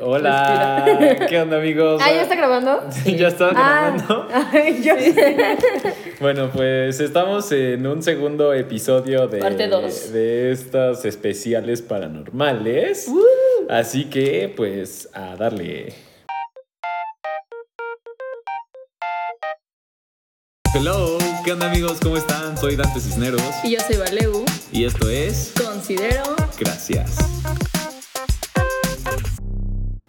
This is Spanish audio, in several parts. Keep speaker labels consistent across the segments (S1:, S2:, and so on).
S1: Hola, ¿qué onda amigos?
S2: Ah, ¿ya está grabando?
S1: Sí, ya está
S2: Ah,
S1: grabando.
S2: ay, yo
S1: Bueno, pues estamos en un segundo episodio de,
S3: Parte dos.
S1: de estas especiales paranormales. Así que, pues, a darle. Hello, ¿qué onda amigos? ¿Cómo están? Soy Dante Cisneros
S3: Y yo soy Valeu.
S1: y esto es
S3: Considero.
S1: Gracias.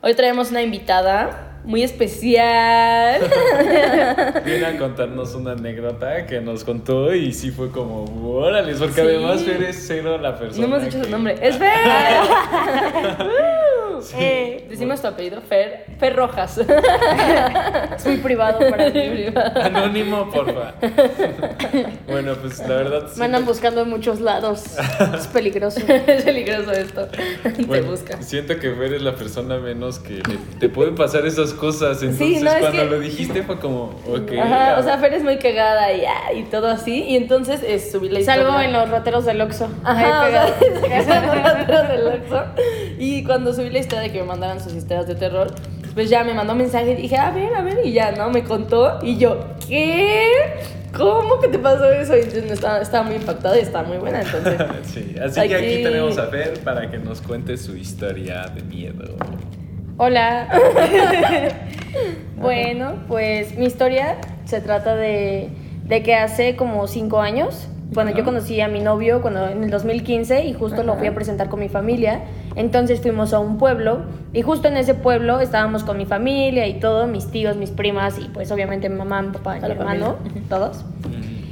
S3: Hoy traemos una invitada muy especial.
S1: Viene a contarnos una anécdota que nos contó y sí fue como, órale, porque
S3: Sí.
S1: además Fer es cero la persona.
S3: no hemos dicho su nombre. ¡Es Fer!
S1: Sí.
S3: Eh, decimos tu apellido, Fer. Fer Rojas.
S2: es muy privado para mí.
S1: Anónimo, porfa. bueno, pues la verdad.
S2: Me andan
S1: siento-
S2: buscando en muchos lados. Es peligroso.
S3: es peligroso esto. Te
S1: bueno,
S3: busca.
S1: Siento que Fer es la persona menos que te, te pueden pasar esas cosas. Entonces,
S3: no, es
S1: cuando
S3: que-
S1: lo dijiste fue como, ok.
S3: Ajá, o sea, Fer es muy cagada y, ah, y todo así. Y entonces es subir la historia.
S2: Salgo en los rateros del Oxxo.
S3: Ajá,
S2: Ahí
S3: o sea,
S2: pegado.
S3: salgo atrás del Oxxo. Y cuando subí la historia de que me mandaran sus historias de terror, pues ya me mandó un mensaje y dije, a ver, a ver, y ya, ¿no? Me contó y yo, ¿qué? ¿Cómo que te pasó eso? Y entonces estaba, estaba muy impactada y estaba muy buena, entonces...
S1: Sí, así que aquí
S3: Aquí-
S1: tenemos a Fer para que nos cuente su historia de miedo.
S2: Hola. bueno, pues mi historia se trata de, de que hace como cinco años, cuando yo conocí a mi novio cuando, en el 2015 y justo lo fui a presentar con mi familia, entonces fuimos a un pueblo y justo en ese pueblo estábamos con mi familia y todo, mis tíos, mis primas y pues obviamente mi mamá, mi papá mi hermano,
S3: familia.
S2: todos.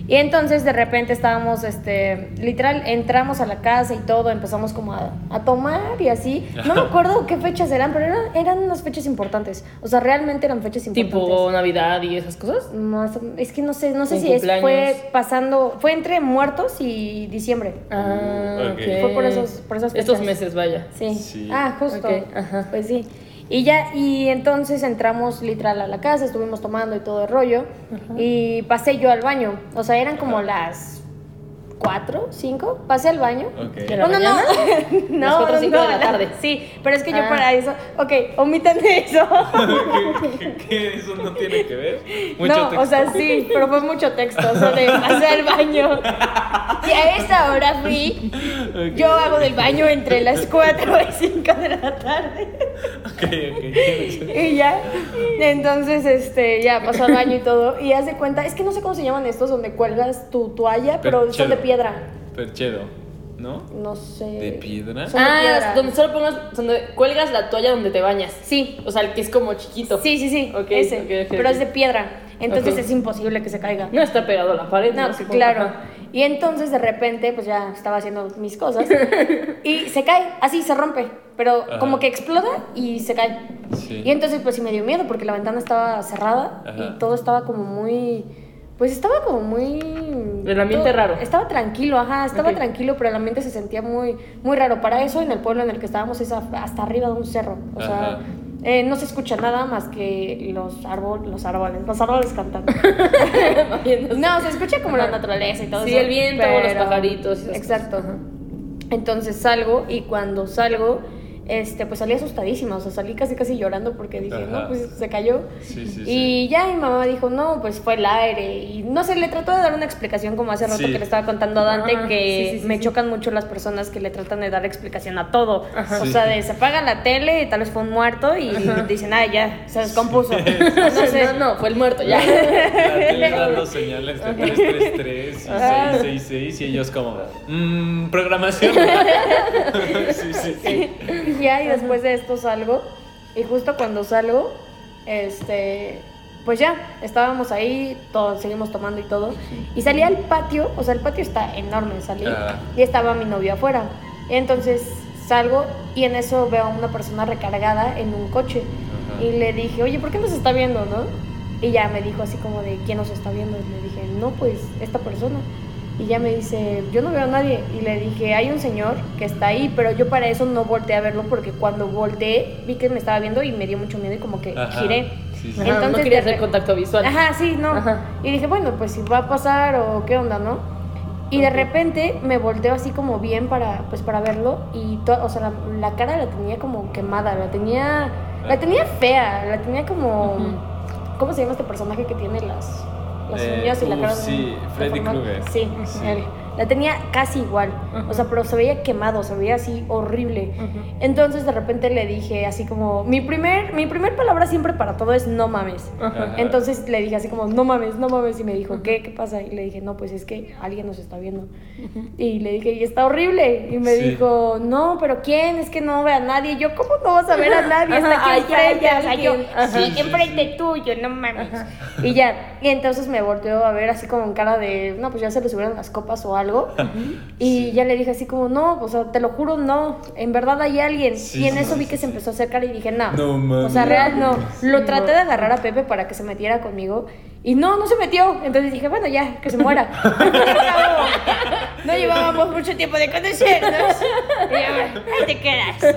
S2: Y entonces de repente estábamos, este, literal, entramos a la casa y todo, empezamos como a, a tomar y así. No me acuerdo qué fechas eran, pero eran, eran unas fechas importantes. O sea, realmente eran fechas importantes.
S3: Tipo Navidad y esas cosas.
S2: Más es que no sé, no sé
S3: ¿Un
S2: si es, fue pasando, fue entre muertos y diciembre.
S3: Ah,
S1: Ok.
S3: ok.
S2: Fue por esos- por esas
S3: Estos
S2: fechas.
S3: meses, vaya.
S2: Sí.
S1: Sí.
S2: Ah, justo.
S3: Ajá.
S2: Pues sí. Y ya, y entonces entramos literal a la casa, estuvimos tomando y todo el rollo. Y pasé yo al baño. O sea, eran como las cuatro, cinco. Pasé al baño.
S1: Ok.
S3: ¿De la
S2: Oh, no,
S3: mañana?
S2: no,
S3: Las cuatro o cinco de la
S2: no,
S3: tarde.
S2: Sí, pero es que yo
S3: Ah.
S2: para eso. Ok, omitan eso.
S1: ¿Qué, qué- qué? ¿Eso no tiene que ver? Mucho
S2: no, o sea, sí, pero fue mucho texto. O sea, de pasé al baño. Y a esa hora fui. Yo hago del baño entre las 4 y 5 de la tarde. Y ya, entonces, este, ya pasó al baño y todo. Y haz de cuenta, es que no sé cómo se llaman estos donde cuelgas tu toalla, pero son de piedra.
S1: Perchero, ¿no?
S2: No sé.
S1: ¿De piedra?
S2: Son de
S3: Ah,
S2: piedra.
S3: donde solo pongas, donde cuelgas la toalla donde te bañas.
S2: Sí.
S3: O sea, el que es como chiquito.
S2: Sí, sí, sí.
S3: Ok,
S2: ese. pero es de piedra. Entonces es imposible que se caiga.
S3: No está pegado a la pared.
S2: No,
S3: Supongo.
S2: claro.
S3: Ajá.
S2: Y entonces de repente, pues ya estaba haciendo mis cosas y se cae, así se rompe, pero
S1: Ajá.
S2: como que explota y se cae.
S1: Sí.
S2: Y entonces pues sí me dio miedo porque la ventana estaba cerrada
S1: Ajá.
S2: y todo estaba como muy, pues estaba como muy...
S3: El ambiente
S2: todo-
S3: raro.
S2: Estaba tranquilo, ajá, estaba tranquilo, pero el ambiente se sentía muy, muy raro. Para eso en el pueblo en el que estábamos es hasta arriba de un cerro, o sea... Eh, no se escucha nada más que los árboles, los árboles, los árboles cantando. No, se escucha como la naturaleza y todo
S3: Sí,
S2: eso.
S3: el viento, los pajaritos
S2: Exacto.
S3: cosas.
S2: Entonces salgo y cuando salgo, este, pues salí asustadísima, o sea, salí casi casi llorando porque dije,
S1: Ajá.
S2: no, pues se cayó.
S1: Sí, sí, sí.
S2: y ya mi mamá dijo, no, pues fue el aire. Y no sé, le trató de dar una explicación como hace rato
S1: Sí.
S2: que le estaba contando a Dante, que
S3: sí, sí, sí,
S2: me
S3: sí.
S2: chocan mucho las personas que le tratan de dar explicación a todo.
S3: Ajá.
S2: O
S1: Sí.
S2: sea, de se apaga la tele, tal vez fue un muerto y dicen, ah, ya, se descompuso.
S3: No sé, no, no, fue el muerto ya.
S1: La tele dando señales de 333 y 666 y ellos como, mmm, programación. sí, sí, sí.
S2: Ya, y después de esto salgo. Y justo cuando salgo, este. Pues ya, estábamos ahí, todos seguimos tomando y todo. Y salí al patio, o sea, el patio está enorme, salí.
S1: Ah.
S2: Y estaba mi novio afuera. Y entonces salgo y en eso veo a una persona recargada en un coche.
S1: Ajá.
S2: Y le dije, oye, ¿por qué nos está viendo, no? Y ya me dijo así como de, ¿quién nos está viendo? Y le dije, no, pues esta persona. Y ya me dice, yo no veo a nadie. Y le dije, hay un señor que está ahí, pero yo para eso no volteé a verlo porque cuando volteé vi que me estaba viendo y me dio mucho miedo y como que
S1: Ajá.
S2: giré.
S1: Sí, sí.
S3: Ajá, no
S2: Entonces,
S3: quería hacer contacto visual.
S2: Ajá, sí, no.
S3: Ajá.
S2: Y dije, bueno, pues si va a pasar o qué onda, ¿no? Y de repente me volteo así como bien para, pues, para verlo y to- o sea, la, la cara la tenía como quemada, la tenía La tenía fea, la tenía como. ¿Cómo se llama este personaje que tiene las, las
S1: Eh,
S2: y la
S1: uf,
S2: cara?
S1: sí, Freddy? Krueger.
S2: Sí,
S1: Sí.
S2: él. La tenía casi igual. O sea, pero se veía quemado, se veía así horrible. Entonces de repente le dije así como. Mi primer, mi primer palabra siempre para todo es no mames. Entonces le dije así como, no mames, no mames. Y me dijo, ¿qué? ¿Qué pasa? Y le dije, no, pues es que alguien nos está viendo. Y le dije, y está horrible. Y me
S1: Sí.
S2: dijo, no, pero ¿quién? Es que no ve a nadie. Y yo, ¿cómo no vas a ver a nadie? Está aquí enfrente. O sea, yo, sí,
S1: Sí, sí,
S2: enfrente tuyo, no mames. Y ya. Y entonces me volteó a ver así como en cara de, no, pues ya se le subieron las copas o algo. Y ya le dije así como, no, o sea, te lo juro, no. En verdad hay alguien.
S1: Sí,
S2: y en
S1: sí,
S2: eso
S1: sí,
S2: vi que
S1: sí,
S2: se empezó a acercar y dije, no.
S1: No
S2: O sea, real no. Lo traté de agarrar a Pepe para que se metiera conmigo. Y no, no se metió. Entonces dije, bueno, ya, que se muera. no llevábamos mucho tiempo de conocernos. Y yo, ahí te quedas.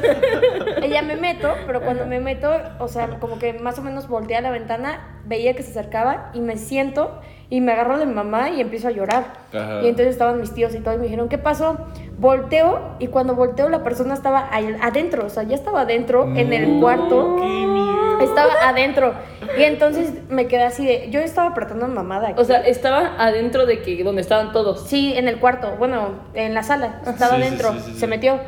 S2: Ya me meto, pero cuando me meto, o sea, como que más o menos volteé a la ventana, veía que se acercaba y me siento y me agarro de mi mamá y empiezo a llorar.
S1: Ajá.
S2: Y entonces estaban mis tíos y todo y me dijeron, ¿qué pasó? Volteo y cuando volteo la persona estaba adentro, o sea, ya estaba adentro en el cuarto.
S1: ¡Qué miedo!
S2: Estaba adentro. Y entonces me quedé así de. Yo estaba apretando a mi mamá de aquí.
S3: O sea, estaba adentro de que donde estaban todos.
S2: sí, en el cuarto. Bueno, en la sala. Estaba
S1: Sí,
S2: adentro.
S1: sí, sí, sí.
S2: Se metió.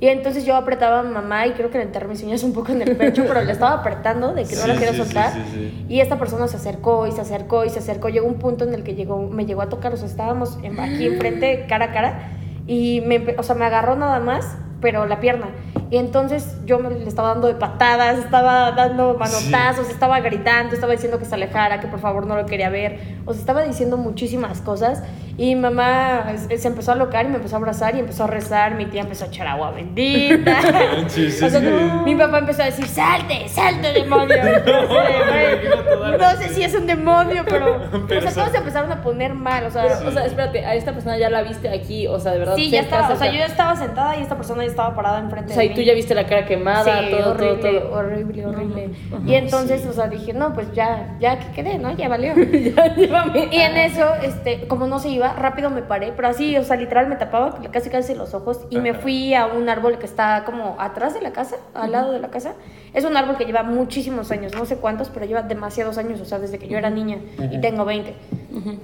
S2: Y entonces yo apretaba a mamá y creo que le enterré mis uñas un poco en el pecho, pero le estaba apretando de que no la quería soltar.
S1: sí, sí.
S2: Y esta persona se acercó y se acercó y se acercó. Llegó un punto en el que llegó, me llegó a tocar, o sea, estábamos en- aquí enfrente, cara a cara, y me, o sea, me agarró nada más, pero la pierna. Y entonces yo me, le estaba dando de patadas, estaba dando manotazos, estaba gritando, estaba diciendo que se alejara, que por favor no lo quería ver. O sea, estaba diciendo muchísimas cosas. Y mamá eh, se empezó a locar y me empezó a abrazar y empezó a rezar. Mi tía empezó a echar agua bendita.
S1: Sí, sí,
S2: O sea, mi papá empezó a decir, salte, salte, demonio. no sé si es un demonio, pero...
S1: Pero
S2: o sea, todos se empezaron a poner mal, o sea...
S3: Pero, o sea, espérate, a esta persona ya la viste aquí, o sea, de verdad.
S2: sí, ya estaba, o sea, yo ya estaba sentada y esta persona ya estaba parada enfrente de mí.
S3: Tú ya viste la cara quemada,
S2: sí,
S3: todo,
S2: horrible,
S3: todo, todo.
S2: horrible, horrible.
S3: Ujú,
S2: y entonces,
S1: sí.
S2: o sea, dije, no, pues ya, ya que quedé, ¿no? Ya valió.
S3: ya, llévame.
S2: Y en eso, este, como no se iba, rápido me paré, pero así, o sea, literal me tapaba casi casi los ojos y me
S1: Ajá.
S2: fui a un árbol que está como atrás de la casa, al lado de la casa. Es un árbol que lleva muchísimos años, no sé cuántos, pero lleva demasiados años, o sea, desde que yo era niña y tengo 20.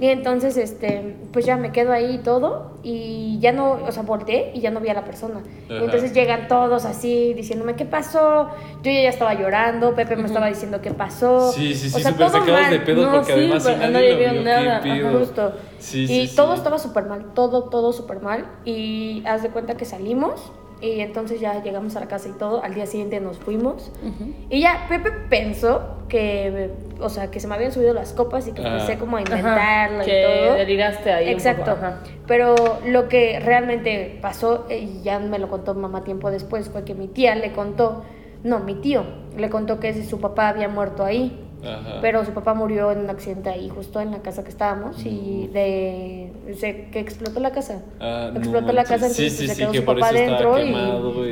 S2: Y entonces, este, pues ya me quedo ahí y todo y ya no, o sea, volteé y ya no vi a la persona. Y entonces llegan todos así diciéndome, ¿qué pasó? Yo ya estaba llorando, Pepe me estaba diciendo, ¿qué pasó?
S1: Sí, sí,
S2: O
S1: sí,
S2: sea,
S1: súper
S2: todo
S1: sacados
S2: mal.
S1: de pedo
S3: No,
S1: porque
S3: sí,
S1: además
S3: pero
S1: nadie, lo
S3: vio nada. Ajá.
S2: Justo.
S1: Sí,
S2: y
S1: sí,
S2: todo
S1: sí.
S2: estaba súper mal, todo, todo súper mal. Y haz de cuenta que salimos y entonces ya llegamos a la casa y todo. Al día siguiente nos fuimos. Y ya Pepe pensó que, o sea, que se me habían subido las copas y que
S1: Ah.
S2: empecé como a
S3: Ajá,
S2: inventarlo y
S3: que
S2: todo.
S3: deliraste ahí. un
S2: Exacto.
S3: poco, ajá.
S2: Pero lo que realmente pasó, eh, y ya me lo contó mamá tiempo después, fue que mi tía le contó, no, mi tío le contó que su papá había muerto ahí.
S1: Ajá.
S2: Pero su papá murió en un accidente ahí, justo en la casa que estábamos, y de, se- que explotó la casa.
S1: Ah, no
S2: explotó la casa,
S1: Sí,
S2: entonces
S1: sí,
S2: se
S1: sí,
S2: quedó
S1: que
S2: su
S1: por
S2: papá adentro y...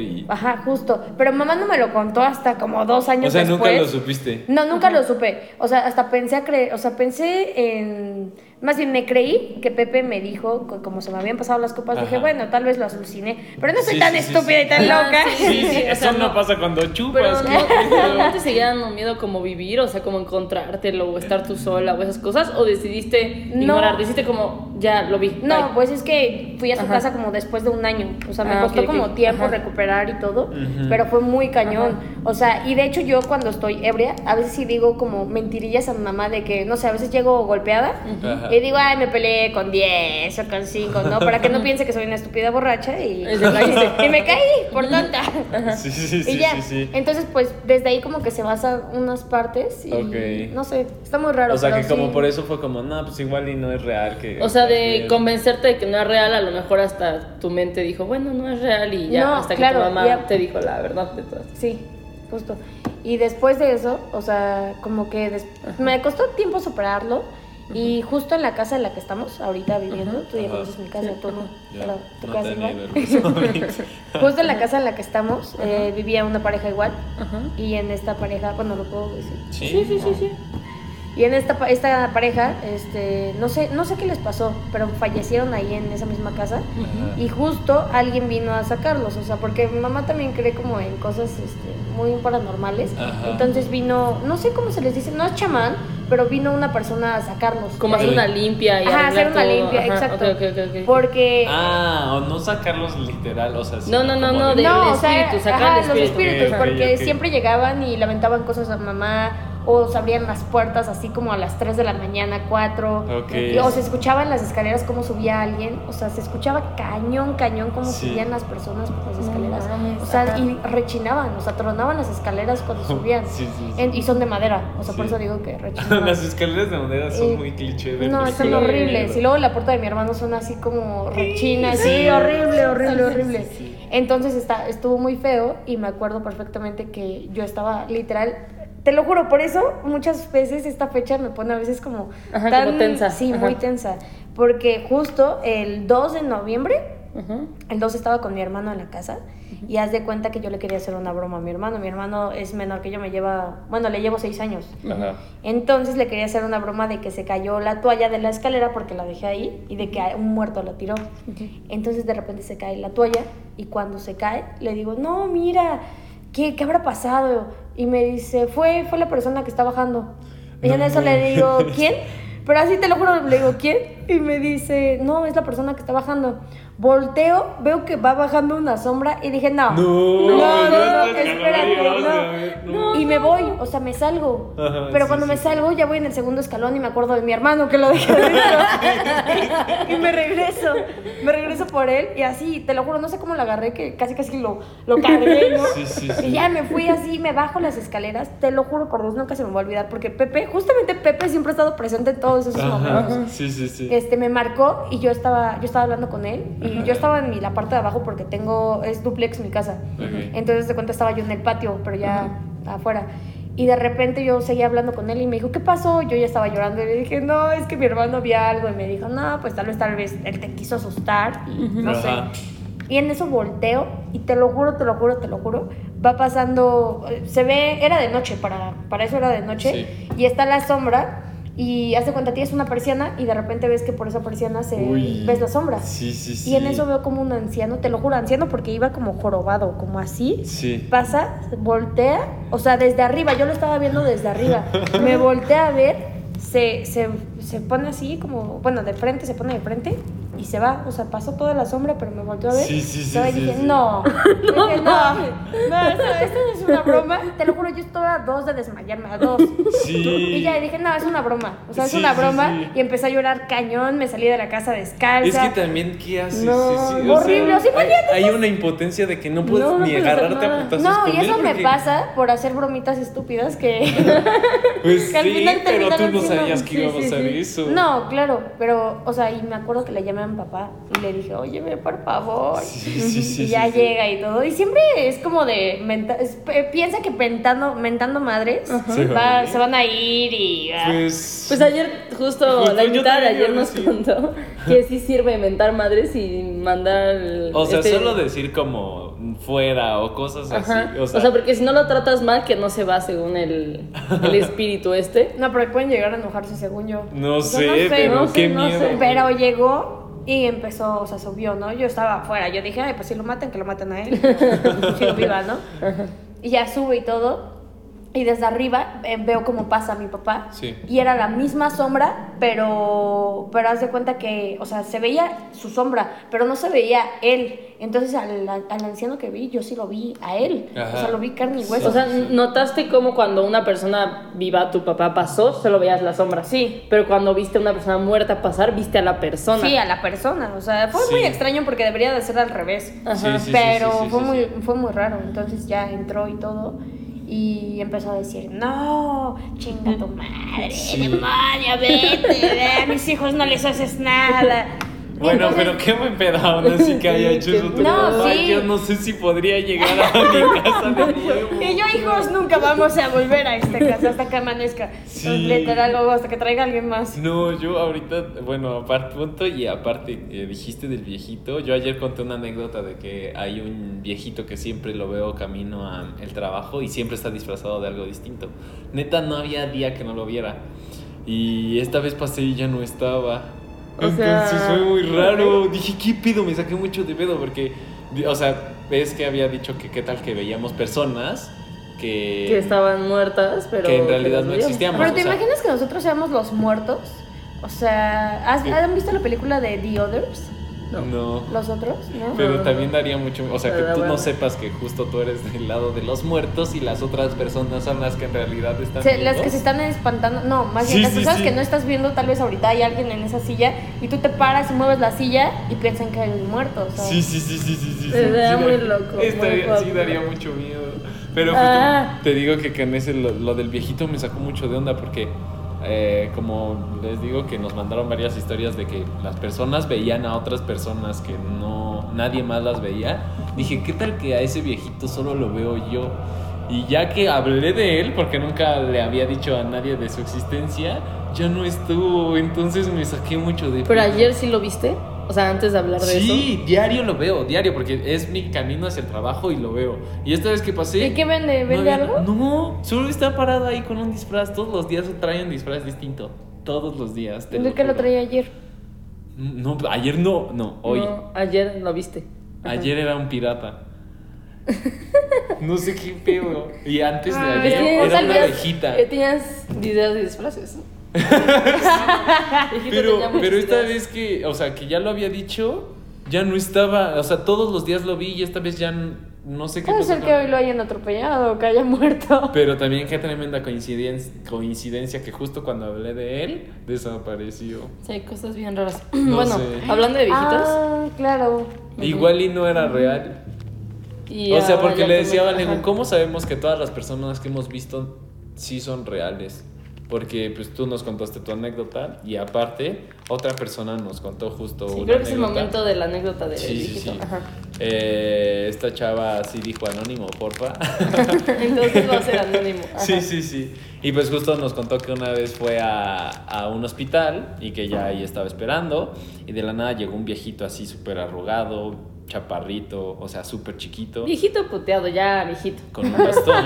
S1: y-
S2: Ajá, justo. Pero mamá no me lo contó hasta como dos años
S1: O sea,
S2: después.
S1: nunca lo supiste.
S2: No, nunca lo supe. O sea, hasta pensé a creer, o sea, pensé en, más bien me creí que Pepe me dijo, como se me habían pasado las copas, dije, bueno, tal vez lo aluciné, pero no soy
S1: Sí,
S2: tan
S1: sí,
S2: estúpida
S1: sí.
S2: y tan
S3: Ah,
S2: loca.
S3: sí,
S1: Sí, sí,
S3: o
S1: eso no
S3: no-
S1: pasa cuando
S3: Pero
S1: chupas.
S3: no, ¿no te seguía dando miedo como vivir, o sea, como encontrártelo o estar tú sola o esas cosas? ¿O decidiste
S2: No.
S3: ignorar? Decidiste como, ya lo vi.
S2: No,
S3: bye?
S2: pues es que fui a su
S3: Ajá.
S2: casa como después de un año. O sea, me
S3: Ah,
S2: costó como tiempo
S3: Ajá.
S2: recuperar y todo, pero fue muy cañón. O sea, y de hecho yo cuando estoy ebria, a veces sí digo como mentirillas a mi mamá de que, no sé, a veces llego golpeada
S1: Ajá.
S2: Y digo, ay, me peleé con 10 o con 5, ¿no? Para que no piense que soy una estúpida borracha y,
S3: Y
S2: me caí por tonta.
S1: Sí, sí, sí,
S2: y ya,
S1: sí, sí.
S2: entonces pues desde ahí como que se basan unas partes y
S1: Ok.
S2: no sé, está muy raro.
S1: O sea, que como por eso fue como, no, pues igual y no es real. que
S3: O sea, de
S1: bien".
S3: convencerte de que no es real, a lo mejor hasta tu mente dijo, bueno, no es real y ya,
S2: No,
S3: hasta que
S2: claro,
S3: tu mamá
S2: ya.
S3: te dijo la verdad de todo.
S2: Sí, justo. Y después de eso, o sea, como que des- me costó tiempo superarlo. Y justo en la casa en la que estamos ahorita viviendo, tú ya conoces mi casa, tú no, pero tu
S1: no.
S2: casa igual. Justo en la casa en la que estamos eh, vivía una pareja igual. Y en esta pareja, bueno, lo puedo decir.
S1: Sí,
S3: Sí, sí, sí, sí.
S2: Y en esta, esta pareja, este, no sé, no sé qué les pasó, pero fallecieron ahí en esa misma casa. Y justo alguien vino a sacarlos, o sea, porque mi mamá también cree como en cosas este, muy paranormales. Entonces vino, no sé cómo se les dice, no es chamán, pero vino una persona a sacarlos.
S3: Como hacer una limpia y
S2: Ajá, hacer una
S3: todo.
S2: limpia,
S3: Ajá,
S2: exacto.
S3: ok, ok, ok, ok.
S2: Porque
S1: Ah, o no sacarlos literal, o sea,
S3: No, no, no, no,
S1: de-
S3: del
S2: no, o sea,
S3: espíritu, sacar
S2: ajá,
S3: el
S2: los
S3: espíritu.
S2: espíritus, porque siempre llegaban y lamentaban cosas a mamá o se abrían las puertas así como a las 3 de la mañana, 4.
S1: Ok.
S2: y- o se escuchaba en las escaleras cómo subía alguien, o sea, se escuchaba cañón, cañón cómo
S1: Sí.
S2: subían las personas por las
S3: No
S2: escaleras.
S3: mames,
S2: o sea, y rechinaban, o sea, tronaban las escaleras cuando subían.
S1: Sí, sí, sí.
S2: En- y son de madera, o sea, por eso digo que rechinaban.
S1: Las escaleras de madera son
S2: Eh,
S1: muy cliché. de
S2: No,
S1: de
S2: horribles. Y luego la puerta de mi hermano suena así como rechina, sí, horrible, horrible, horrible. Entonces está, estuvo muy feo y me acuerdo perfectamente que yo estaba literal, te lo juro, por eso muchas veces esta fecha me pone a veces como
S3: Ajá,
S2: tan
S3: como tensa.
S2: Sí,
S3: Ajá.
S2: muy tensa, porque justo el 2 de noviembre el 2 estaba con mi hermano en la casa y haz de cuenta que yo le quería hacer una broma a mi hermano. Mi hermano es menor que yo, me lleva, bueno, le llevo 6 años. Entonces le quería hacer una broma de que se cayó la toalla de la escalera porque la dejé ahí y de que un muerto la tiró. Entonces de repente se cae la toalla y cuando se cae le digo, no, mira, ¿qué, qué habrá pasado? Y me dice, fue, fue la persona que está bajando. Y en
S1: No
S2: eso le digo, ¿quién? Pero así te lo juro, le digo, ¿quién? Y me dice, no, es la persona que está bajando. Volteo, veo que va bajando una sombra y dije, no.
S1: No,
S2: no,
S1: ya
S2: no,
S1: está
S2: espérate, no.
S1: no.
S2: Y me voy, o sea, me salgo.
S1: Ajá,
S2: Pero
S1: sí,
S2: cuando
S1: sí,
S2: me salgo, ya voy en el segundo escalón y me acuerdo de mi hermano que lo dejé adentro. y me regreso. Me regreso por él y así, te lo juro, no sé cómo lo agarré, que casi casi lo, lo cargué, ¿no?
S1: Sí.
S2: Y ya me fui así, me bajo las escaleras. Te lo juro por Dios, nunca se me va a olvidar. Porque Pepe, justamente Pepe siempre ha estado presente en todos esos momentos
S1: Ajá. Sí, sí, sí.
S2: este me marcó y yo estaba yo estaba hablando con él y yo estaba en mi, la parte de abajo porque tengo es duplex mi casa.
S1: Ok.
S2: entonces de cuenta estaba yo en el patio pero ya afuera. Y de repente yo seguía hablando con él y me dijo qué pasó yo ya estaba llorando y le dije no es que mi hermano vio algo y me dijo no pues tal vez tal vez él te quiso asustar y no sé y en eso volteo y te lo juro, te lo juro, te lo juro, va pasando, eh, se ve, era de noche, para, para eso era de noche,
S1: Sí.
S2: y está la sombra y hace cuenta tienes una persiana y de repente ves que por esa persiana se
S1: Uy.
S2: ves la sombra.
S1: Sí, sí, sí.
S2: Y en eso veo como un anciano, te lo juro, anciano porque iba como jorobado, como así.
S1: Sí.
S2: Pasa, voltea, o sea, desde arriba, yo lo estaba viendo desde arriba. Me voltea a ver, se, se, se pone así, como, bueno, de frente, se pone de frente y se va. O sea, pasó toda la sombra, pero me volteó a ver.
S1: Sí, sí, sí,
S2: y
S1: sí,
S2: dije,
S1: sí.
S2: no. Dije, no, no, esto, esto no es una broma. Te lo juro, yo estaba a dos de desmayarme, a dos.
S1: Sí.
S2: Y ya dije, no, es una broma. O sea, es
S1: Sí,
S2: una
S1: sí,
S2: broma.
S1: sí.
S2: Y empecé a llorar cañón, me salí de la casa descalza.
S1: Es que también, ¿qué haces?
S2: No,
S1: Sí, sí,
S2: horrible, o sea,
S1: hay, una impotencia de que no puedes
S3: No, no
S1: ni
S3: hacer
S1: agarrarte a putazos
S2: No,
S1: con
S2: y eso
S1: él
S2: me
S1: porque-
S2: pasa por hacer bromitas estúpidas que...
S1: Pues
S2: que al
S1: sí,
S2: final
S1: pero tú
S2: terminaron
S1: no sabías que
S2: sí,
S1: iba a
S2: sí,
S1: pasar
S2: sí.
S1: eso.
S2: No, claro, pero, o sea, y me acuerdo que le llamé a mi papá y le dije, oye, ve, por favor.
S1: Sí, sí, sí.
S2: y ya llega y todo. Y siempre es como de. menta- es- piensa que mentando, mentando madres
S1: Se
S2: va-
S1: van a ir.
S2: se van a ir y. ah,
S1: Pues.
S3: Pues ayer, justo
S1: Justo
S3: la invitada ayer nos contó que sí sirve mentar madres y mandar.
S1: o sea,
S3: este-
S1: solo decir como fuera o cosas
S3: Ajá.
S1: así.
S3: O sea, porque si no lo tratas mal, que no se va según el, el espíritu este.
S2: No, pero pueden llegar a enojarse según yo.
S1: No
S2: O sea,
S1: sé, pero
S3: no sé,
S1: qué
S3: no
S1: miedo.
S3: sé.
S2: Pero llegó y empezó, o sea, subió, ¿no? Yo estaba afuera. Yo dije, ay, pues si lo matan, que lo maten a él. si lo viva, ¿no? Y ya sube y todo. Y desde arriba eh, veo cómo pasa mi papá.
S1: Sí.
S2: Y era la misma sombra, pero, pero haz de cuenta que, o sea, se veía su sombra, pero no se veía él. Entonces al, al anciano que vi, yo sí lo vi a él.
S1: Ajá.
S2: O sea, lo vi carne y hueso.
S3: O sea, ¿notaste cómo cuando una persona viva, tu papá pasó, solo veías la sombra?
S2: Sí.
S3: Pero cuando viste a una persona muerta pasar, viste a la persona.
S2: Sí, a la persona. O sea, fue
S1: Sí.
S2: muy extraño porque debería de ser al revés.
S3: Ajá.
S1: Sí, sí, sí,
S2: pero
S1: sí, sí,
S2: fue,
S1: sí,
S2: muy,
S1: sí.
S2: fue muy raro. Entonces ya entró y todo. Y empezó a decir, no, chinga tu madre, demonia, vete, ve, a mis hijos no les haces nada.
S1: Bueno,
S2: Entonces-
S1: pero qué buen pedo aún así que haya hecho eso tu
S2: No,
S1: papá.
S2: sí.
S1: Yo no sé si podría llegar a mi casa de nuevo.
S2: Y yo, hijos, nunca vamos a volver a esta casa hasta que amanezca.
S1: Sí.
S2: Literal, o hasta que traiga alguien más.
S1: No, yo ahorita, bueno, aparte, punto y aparte, eh, dijiste del viejito. Yo ayer conté una anécdota de que hay un viejito que siempre lo veo camino al trabajo y siempre está disfrazado de algo distinto. Neta, no había día que no lo viera. Y esta vez pasé y ya no estaba.
S3: O
S1: Entonces
S3: sea,
S1: fue muy raro. Dije, ¿qué pedo? Me saqué mucho de pedo porque, o sea, ves que había dicho que qué tal que veíamos personas que,
S3: Que estaban muertas, pero.
S1: que en realidad no existíamos.
S2: Pero te
S1: o sea,
S2: imaginas que nosotros seamos los muertos? O sea, ¿has-
S1: Sí.
S2: ¿han visto la película de The Others?
S1: No.
S2: ¿Los otros? ¿No?
S1: Pero también daría mucho, o sea, que tú no sepas que justo tú eres del lado de los muertos y las otras personas son las que en realidad están
S2: Se- las que se están espantando, no, más
S1: Sí,
S2: bien las
S1: sí,
S2: personas
S1: sí.
S2: que no estás viendo, tal vez ahorita hay alguien en esa silla y tú te paras y mueves la silla y piensan que hay un muerto, ¿sabes?
S1: Sí, sí, sí, sí, sí, sí.
S3: Estaría
S1: sí,
S3: muy loco,
S1: estaría-
S3: muy
S1: sí, daría mucho miedo. Pero justo
S3: Ah.
S1: te digo que con ese, lo, lo del viejito me sacó mucho de onda porque, eh, como les digo, que nos mandaron varias historias de que las personas veían a otras personas que no, nadie más las veía. Dije, ¿qué tal que a ese viejito solo lo veo yo? Y ya que hablé de él, porque nunca le había dicho a nadie de su existencia, ya no estuvo. Entonces me saqué mucho de
S3: Pero ayer sí lo viste. O sea, antes de hablar de eso.
S1: Sí, diario lo veo, diario, porque es mi camino hacia el trabajo y lo veo. Y esta vez que pasé.
S2: ¿Y qué vende?
S1: no
S2: ¿Vende
S1: había-
S2: algo?
S1: No, solo está parado ahí con un disfraz. Todos los días trae un disfraz distinto. Todos los días.
S2: ¿De qué lo traía ayer?
S1: No, ayer no, no, hoy.
S3: No, ayer lo viste. Ajá.
S1: Ayer era un pirata. No sé qué pedo. Y antes de
S2: Ah,
S1: ayer
S2: que
S1: era una abejita.
S3: Tenías ideas de disfraces.
S1: Pero, pero esta vez que, o sea, que ya lo había dicho, ya no estaba. O sea, todos los días lo vi y esta vez ya no sé qué
S2: Puede
S1: pasó
S2: ser que hoy lo hayan atropellado o que haya muerto.
S1: Pero también qué tremenda coincidencia, coincidencia que justo cuando hablé de él, desapareció.
S3: Sí, hay cosas bien raras.
S1: No
S3: bueno,
S1: sé.
S3: hablando de viejitos.
S2: Ah, claro.
S1: Igual y no era real.
S3: y
S1: o sea, porque le decía a Valen. ¿cómo sabemos que todas las personas que hemos visto sí son reales? Porque pues tú nos contaste tu anécdota y aparte otra persona nos contó justo
S3: Sí,
S1: una
S3: creo que es el momento de la anécdota del
S1: Sí, sí, sí.
S3: Ajá.
S1: Eh, esta chava sí dijo anónimo, porfa.
S3: Entonces va a ser anónimo. Ajá.
S1: Sí, sí, sí. Y pues justo nos contó que una vez fue a, a un hospital y que ya ahí estaba esperando y de la nada llegó un viejito así súper arrugado, chaparrito, o sea, súper chiquito,
S3: Viejito puteado, ya viejito.
S1: con un bastón.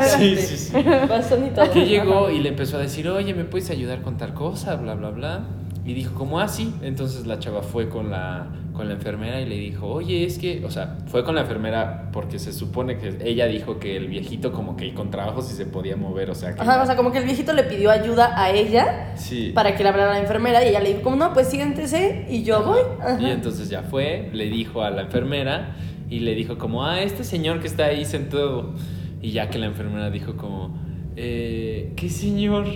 S1: sí, sí, sí.
S3: Bastón y todo.
S1: Que llegó y le empezó a decir, oye, ¿me puedes ayudar con tal cosa? Bla, bla, bla. Y dijo, ¿cómo así? Entonces la chava fue con la, con la enfermera y le dijo, oye, es que, o sea, fue con la enfermera porque se supone que ella dijo que el viejito como que con trabajo sí se podía mover, o sea, que...
S3: Ajá, o sea, como que el viejito le pidió ayuda a ella
S1: sí.
S3: para que le hablara a la enfermera y ella le dijo, como no, pues síguentese y yo voy. Ajá.
S1: Y entonces ya fue, le dijo a la enfermera y le dijo como, ah, este señor que está ahí sentado. Y ya que la enfermera dijo como, eh, ¿qué señor?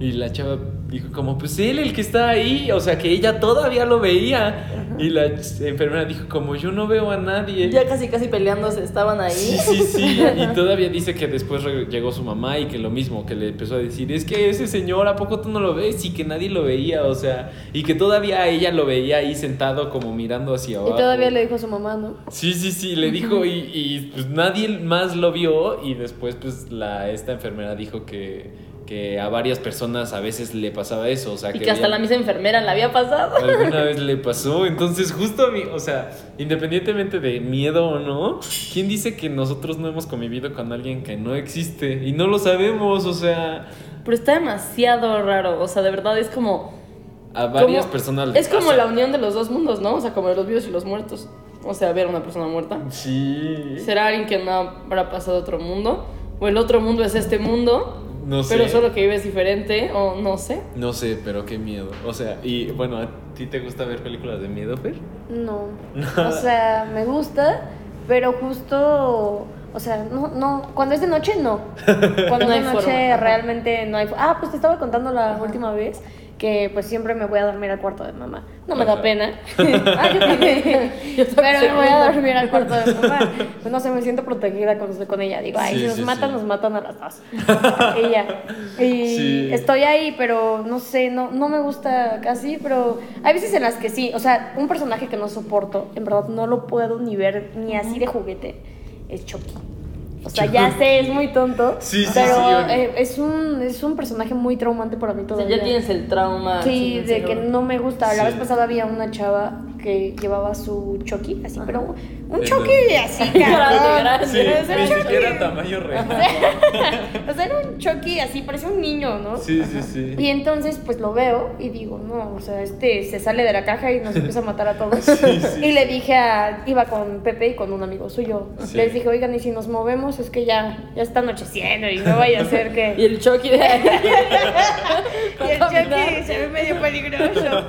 S1: Y la chava dijo como, pues él, el que está ahí, o sea que ella todavía lo veía. Y la enfermera dijo como, yo no veo a nadie.
S3: Ya casi casi peleándose estaban ahí.
S1: Sí, sí, sí. Y todavía dice que después llegó su mamá y que lo mismo, que le empezó a decir, es que ese señor, ¿a poco tú no lo ves? Y que nadie lo veía, o sea, y que todavía ella lo veía ahí sentado como mirando hacia
S2: Y
S1: abajo.
S2: todavía le dijo a su mamá, ¿no?
S1: Sí, sí, sí, le dijo y, y, pues nadie más lo vio y después pues la, esta enfermera dijo que, que a varias personas a veces le pasaba eso, o sea,
S3: Y que hasta
S1: había-
S3: la misma enfermera le había pasado.
S1: Alguna vez le pasó, entonces justo a mí, o sea, independientemente de miedo o no, ¿quién dice que nosotros no hemos convivido con alguien que no existe? Y no lo sabemos, o sea,
S3: Pero está demasiado raro. O sea, de verdad es como.
S1: a varias
S3: como-
S1: personas les
S3: Es como la unión de los dos mundos, ¿no? O sea, como de los vivos y los muertos. O sea, ver a una persona muerta.
S1: Sí.
S3: ¿Será alguien que no habrá pasado a otro mundo? ¿O el otro mundo es este mundo?
S1: No sé.
S3: Pero solo que vives diferente, o no sé.
S1: No sé, pero qué miedo. O sea, y bueno, ¿a ti te gusta ver películas de miedo, Fer?
S2: No. O sea, me gusta, pero justo. O sea, no, no. Cuando es de noche, no. Cuando
S3: No
S2: es de noche,
S3: forma,
S2: realmente no hay. Ah, pues te estaba contando la última vez que pues siempre me voy a dormir al cuarto de mamá. No me da pena. ah, yo.
S3: Yo
S2: Pero me voy a dormir al cuarto de mamá. Pues no sé, me siento protegida cuando estoy con ella. Digo, ay,
S1: Sí,
S2: si nos
S1: sí,
S2: matan,
S1: sí.
S2: nos matan a las dos. y ya. Y
S1: Sí.
S2: estoy ahí, pero no sé, no, no me gusta casi, pero hay veces en las que sí. O sea, un personaje que no soporto, en verdad no lo puedo ni ver ni así de juguete, es Chucky. O sea, ya sé, es muy tonto.
S1: Sí, sí,
S2: pero
S1: sí,
S2: eh, es, un, es un personaje muy traumante para mí
S3: O sea,
S2: todavía.
S3: ya tienes el trauma.
S2: Sí, de que no me gusta. La
S1: Sí.
S2: vez pasada había una chava que llevaba su Chucky, así,
S3: Ajá.
S2: pero un
S1: ¿En
S2: Chucky
S1: dónde?
S2: así, cabrón.
S1: Sí, ni siquiera tamaño real.
S2: O sea, era un Chucky así, parece un niño, ¿no?
S1: Sí, sí, sí.
S2: Y entonces, pues lo veo y digo, no, o sea, este se sale de la caja y nos empieza a matar a todos.
S1: Sí, sí,
S2: y le dije a, iba con Pepe y con un amigo suyo.
S1: Sí.
S2: Les dije, oigan, y si nos movemos, es que ya, ya está anocheciendo y no vaya a ser que.
S3: Y el Chucky de...
S2: Y el Chucky se ve medio peligroso.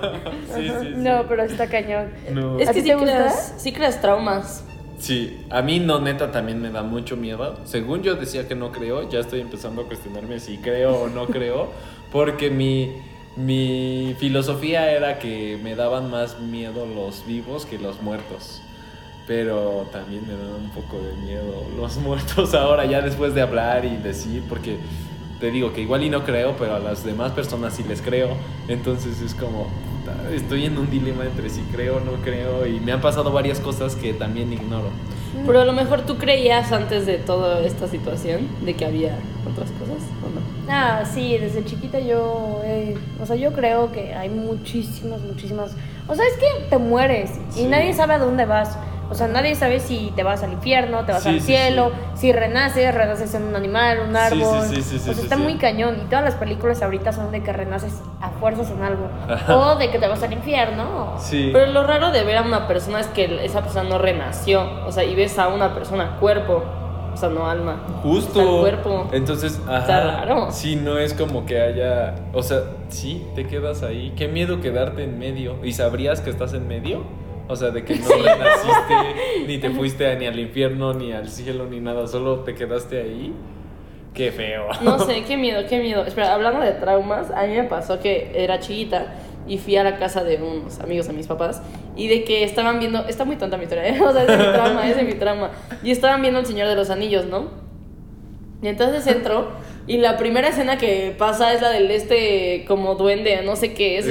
S1: Sí, sí, sí.
S2: No, pero está cañón.
S1: No.
S3: Es
S2: ¿A
S3: que sí creas, sí creas traumas.
S1: Sí, a mí no, neta, también me da mucho miedo. Según yo decía que no creo, ya estoy empezando a cuestionarme si creo o no creo, porque mi, mi filosofía era que me daban más miedo los vivos que los muertos. Pero también me dan un poco de miedo los muertos ahora, ya después de hablar y decir, porque te digo que igual y no creo, pero a las demás personas sí les creo. Entonces es como, puta, estoy en un dilema entre si creo o no creo y me han pasado varias cosas que también ignoro.
S3: Pero a lo mejor tú creías antes de toda esta situación de que había otras cosas, ¿o no?
S2: Ah, sí, desde chiquita yo, eh, o sea, yo creo que hay muchísimas, muchísimas, o sea, es que te mueres y
S1: Sí.
S2: nadie sabe a dónde vas. O sea, nadie sabe si te vas al infierno, te vas
S1: Sí,
S2: al
S1: sí,
S2: cielo, si renaces, renaces en un animal, un árbol.
S1: sí, sí, sí,
S2: o sea, está muy cañón y todas las películas ahorita son de que renaces a fuerzas en algo
S1: Ajá.
S2: o de que te vas al infierno.
S1: Sí.
S3: Pero lo raro de ver a una persona es que esa persona no renació. O sea, y ves a una persona cuerpo, o sea, no alma.
S1: Justo.
S3: El cuerpo.
S1: Entonces, ajá.
S3: Está raro.
S1: Sí, no es como que haya. O sea, sí, te quedas ahí. Qué miedo quedarte en medio. ¿Y sabrías que estás en medio? O sea, de que no renaciste, ni te fuiste ni al infierno, ni al cielo, ni nada. Solo te quedaste ahí. Qué feo.
S3: No sé, qué miedo, qué miedo. Espera, hablando de traumas, a mí me pasó que era chiquita y fui a la casa de unos amigos de mis papás y de que estaban viendo, está muy tonta mi historia, ¿eh? o sea, es mi trauma, ese es mi trauma. Y estaban viendo El Señor de los Anillos, ¿no? Y entonces entro y la primera escena que pasa es la del este como duende, no sé qué es.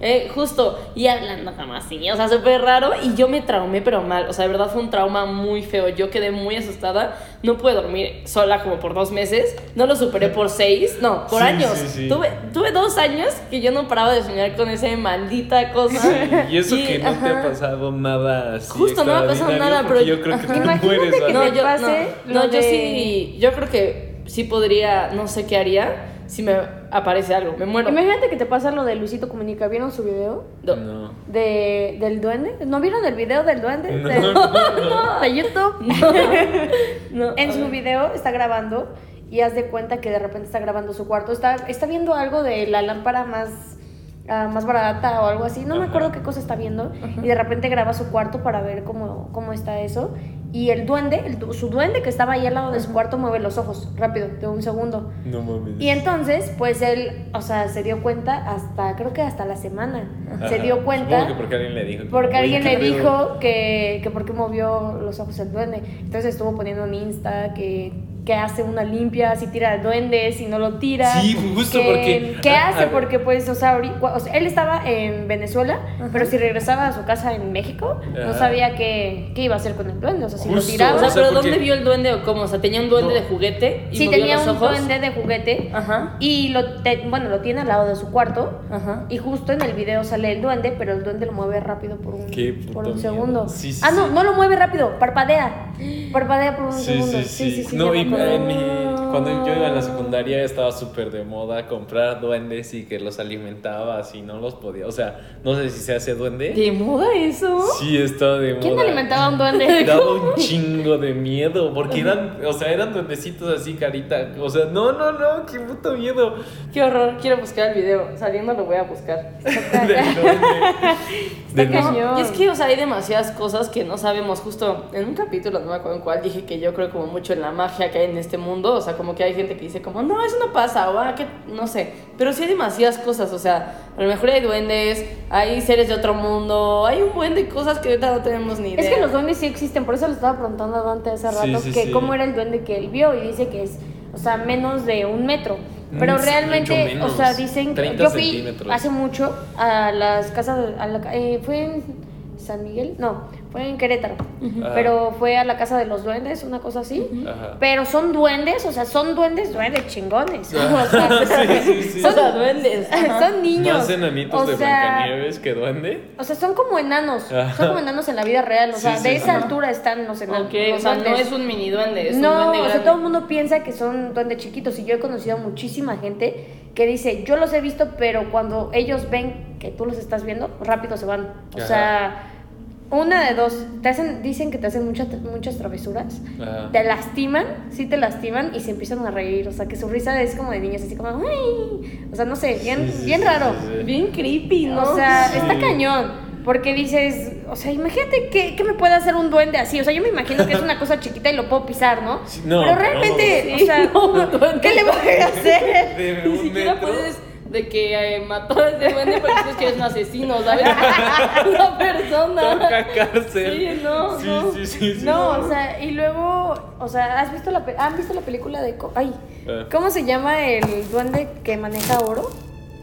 S3: Eh, justo, y hablando como así, o sea, súper raro y yo me traumé pero mal, o sea, de verdad fue un trauma muy feo, yo quedé muy asustada, no pude dormir sola como por dos meses, no lo superé por seis, no, por
S1: Sí,
S3: años.
S1: sí, sí.
S3: Tuve, tuve dos años que yo no paraba de soñar con esa maldita cosa.
S1: Sí, y eso que no te ha pasado nada así.
S3: Justo, no me ha pasado nada, pero-
S1: yo creo que te mueres.
S3: No, yo,
S2: pase
S3: no, sí, yo creo que sí podría, no sé qué haría si me aparece algo, me muero.
S2: Imagínate que te pasa lo de Luisito Comunica. ¿Vieron su video?
S3: No.
S1: No.
S2: De, del duende. ¿No vieron el video del duende?
S1: No,
S2: de,
S1: no, no.
S2: de YouTube.
S3: No,
S2: En su video está grabando y haz de cuenta que de repente está grabando su cuarto. Está, está viendo algo de la lámpara más, ah, más barata o algo así. No me acuerdo qué cosa está viendo. Y de repente graba su cuarto para ver cómo, cómo está eso. Y el duende, el su duende que estaba ahí al lado de su cuarto, mueve los ojos rápido, de un segundo.
S1: No mames.
S2: Y entonces, pues él, o sea, se dio cuenta hasta, creo que hasta la semana. Se dio cuenta.
S1: Que porque alguien le dijo.
S2: Porque
S1: "Oye,
S2: alguien
S1: ¿qué
S2: le
S1: pedo?".
S2: dijo que, que por qué movió los ojos el duende. Entonces estuvo poniendo en Insta que, que hace una limpia, si tira al duende, si no lo tira.
S1: Sí, justo
S2: que-
S1: porque-
S2: ¿Qué
S1: a-
S2: hace?
S1: a.
S2: Porque pues, o sea, o sea, él estaba en Venezuela, pero si regresaba a su casa en México, no sabía qué, qué iba a hacer con el duende. O sea, si lo
S1: Justo,
S2: tiraba.
S3: O sea, pero
S1: porque-
S3: ¿dónde vio el duende o cómo? O sea, tenía un duende
S1: No.
S3: de juguete y
S2: Sí,
S3: movió
S2: tenía
S3: los
S2: un
S3: ojos.
S2: duende de juguete
S3: Ajá.
S2: y lo, te- bueno, lo tiene al lado de su cuarto.
S3: Ajá.
S2: Y justo en el video sale el duende, pero el duende lo mueve rápido por un, por un segundo.
S1: Sí, sí,
S2: ah, no,
S1: sí.
S2: no lo mueve rápido, parpadea. Parpadea por un
S1: Sí,
S2: segundo.
S1: sí, sí. no,
S2: ya
S1: y
S2: me acuerdo.
S1: en mi- cuando yo iba en la secundaria estaba súper de moda comprar duendes y que los alimentabas y no los podía. O sea, no sé si se hace duende.
S3: ¿De moda eso?
S1: Sí, está de moda.
S2: ¿Quién alimentaba a un duende?
S1: Daba un chingo de miedo porque eran, o sea, eran duendecitos así carita. O sea, no, no, no, qué puto miedo.
S3: Qué horror, quiero buscar el video. Saliendo lo voy a buscar.
S1: Del duende. Del-.
S3: Y es que, o sea, hay demasiadas cosas que no sabemos. Justo en un capítulo, no me acuerdo en cuál, dije que yo creo como mucho en la magia que hay en este mundo. O sea, como que hay gente que dice como, no, eso no pasa, o ah, que no sé. Pero sí hay demasiadas cosas. O sea, a lo mejor hay duendes, hay seres de otro mundo, hay un buen de cosas que ahorita no tenemos ni idea.
S2: Es que los duendes sí existen, por eso le estaba preguntando a Dante hace rato
S1: sí,
S2: que
S1: sí.
S2: cómo era el duende que él vio y dice que es, o sea, menos de un metro. Pero
S1: Mm, sí,
S2: realmente,
S1: menos.
S2: o sea, dicen que
S1: 30
S2: yo fui hace mucho a las casas, a la ca- eh, fue en San Miguel, no, fue en Querétaro. Pero fue a la casa de los duendes, una cosa así. Pero son duendes, o sea, son duendes, duendes chingones.
S1: Ah.
S2: O sea,
S1: Sí, sí, sí.
S3: O sea, duendes.
S2: Son niños.
S1: Más enanitos
S2: o
S1: de
S2: sea,
S1: Blancanieves que duende.
S2: O sea, son como enanos. Son como enanos en la vida real. O sea,
S1: sí,
S2: de
S1: sí.
S2: esa altura están los enanos.
S3: Ok,
S2: los
S3: o sea, no es un mini duende, es un
S2: no,
S3: duende
S2: o sea,
S3: grande.
S2: todo el mundo piensa que son duendes chiquitos y yo he conocido a muchísima gente que dice, yo los he visto, pero cuando ellos ven que tú los estás viendo, rápido se van. O
S1: Ajá.
S2: sea, una de dos, te hacen, dicen que te hacen muchas muchas travesuras,
S1: Ajá.
S2: te lastiman, sí te lastiman y se empiezan a reír, o sea, que su risa es como de niños, así como, "Ay", o sea, no sé, bien,
S1: Sí, sí,
S2: bien
S1: sí,
S2: raro.
S1: sí, sí.
S3: Bien creepy, ¿no?
S2: O sea,
S1: Sí.
S2: está cañón. Porque dices, o sea, imagínate qué, qué me puede hacer un duende así. O sea, yo me imagino que es una cosa chiquita y lo puedo pisar, ¿no?
S1: No,
S2: Pero realmente,
S3: no.
S2: o sea,
S3: no.
S2: ¿qué le voy a hacer?
S1: De
S3: Ni siquiera
S1: metro.
S3: puedes de que eh, mató a ese duende porque dices que eres un asesino, ¿sabes? Una persona.
S1: Toca cárcel.
S3: Sí, no,
S1: sí,
S3: no.
S1: Sí, sí, sí.
S2: No, o sea, y luego, o sea, ¿has visto la, pe- ¿han visto la película de... co- Ay,
S1: Ah.
S2: ¿cómo se llama el duende que maneja oro?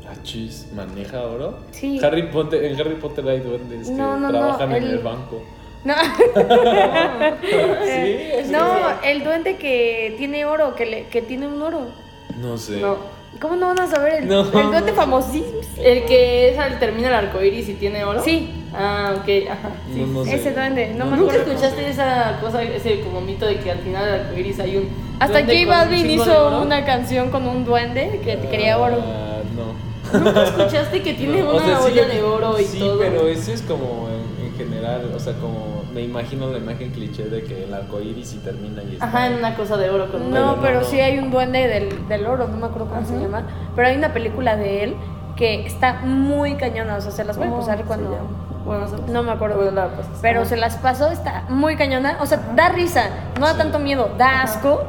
S1: Ah, chis, ¿maneja oro?
S2: Sí.
S1: Harry Potter, en Harry Potter hay duendes
S2: No,
S1: que
S2: no, no,
S1: trabajan en
S2: el-
S1: el banco.
S2: No,
S1: Sí,
S2: no, el duende que tiene oro, que, le, que tiene un oro.
S1: No sé.
S3: No.
S2: ¿Cómo no van a saber? El,
S1: No.
S2: el duende famosísimo.
S3: El que es al termina el arco iris y tiene oro.
S2: Sí.
S3: Ah, ok, ajá. Sí.
S1: No, no sé.
S2: Ese duende, no me
S3: ¿Nunca
S2: acuerdo.
S3: escuchaste esa cosa, ese como mito de que al final del arco iris hay un.
S2: Hasta J Balvin hizo una canción con un duende que quería oro.
S1: Ah, no.
S3: ¿Nunca escuchaste que tiene
S1: No,
S3: una
S1: o sea, sí
S3: olla de oro y
S1: sí,
S3: todo?
S1: pero ese es como en, en general, o sea, como me imagino la imagen cliché de que el arco iris y termina y está.
S3: Ajá, en una cosa de oro con
S2: No, pero
S1: no.
S2: sí hay un duende del, del oro, no me acuerdo cómo se
S3: Ajá.
S2: llama. Pero hay una película de él que está muy cañona, o sea, se las voy a
S3: ¿Cómo
S2: pasar
S3: se
S2: cuando...
S3: llama? Bueno, se-
S2: No me acuerdo.
S3: Bueno, la pasas.
S2: Pero
S3: Ajá.
S2: se las pasó, está muy cañona. O sea, da risa, no da tanto miedo, da asco,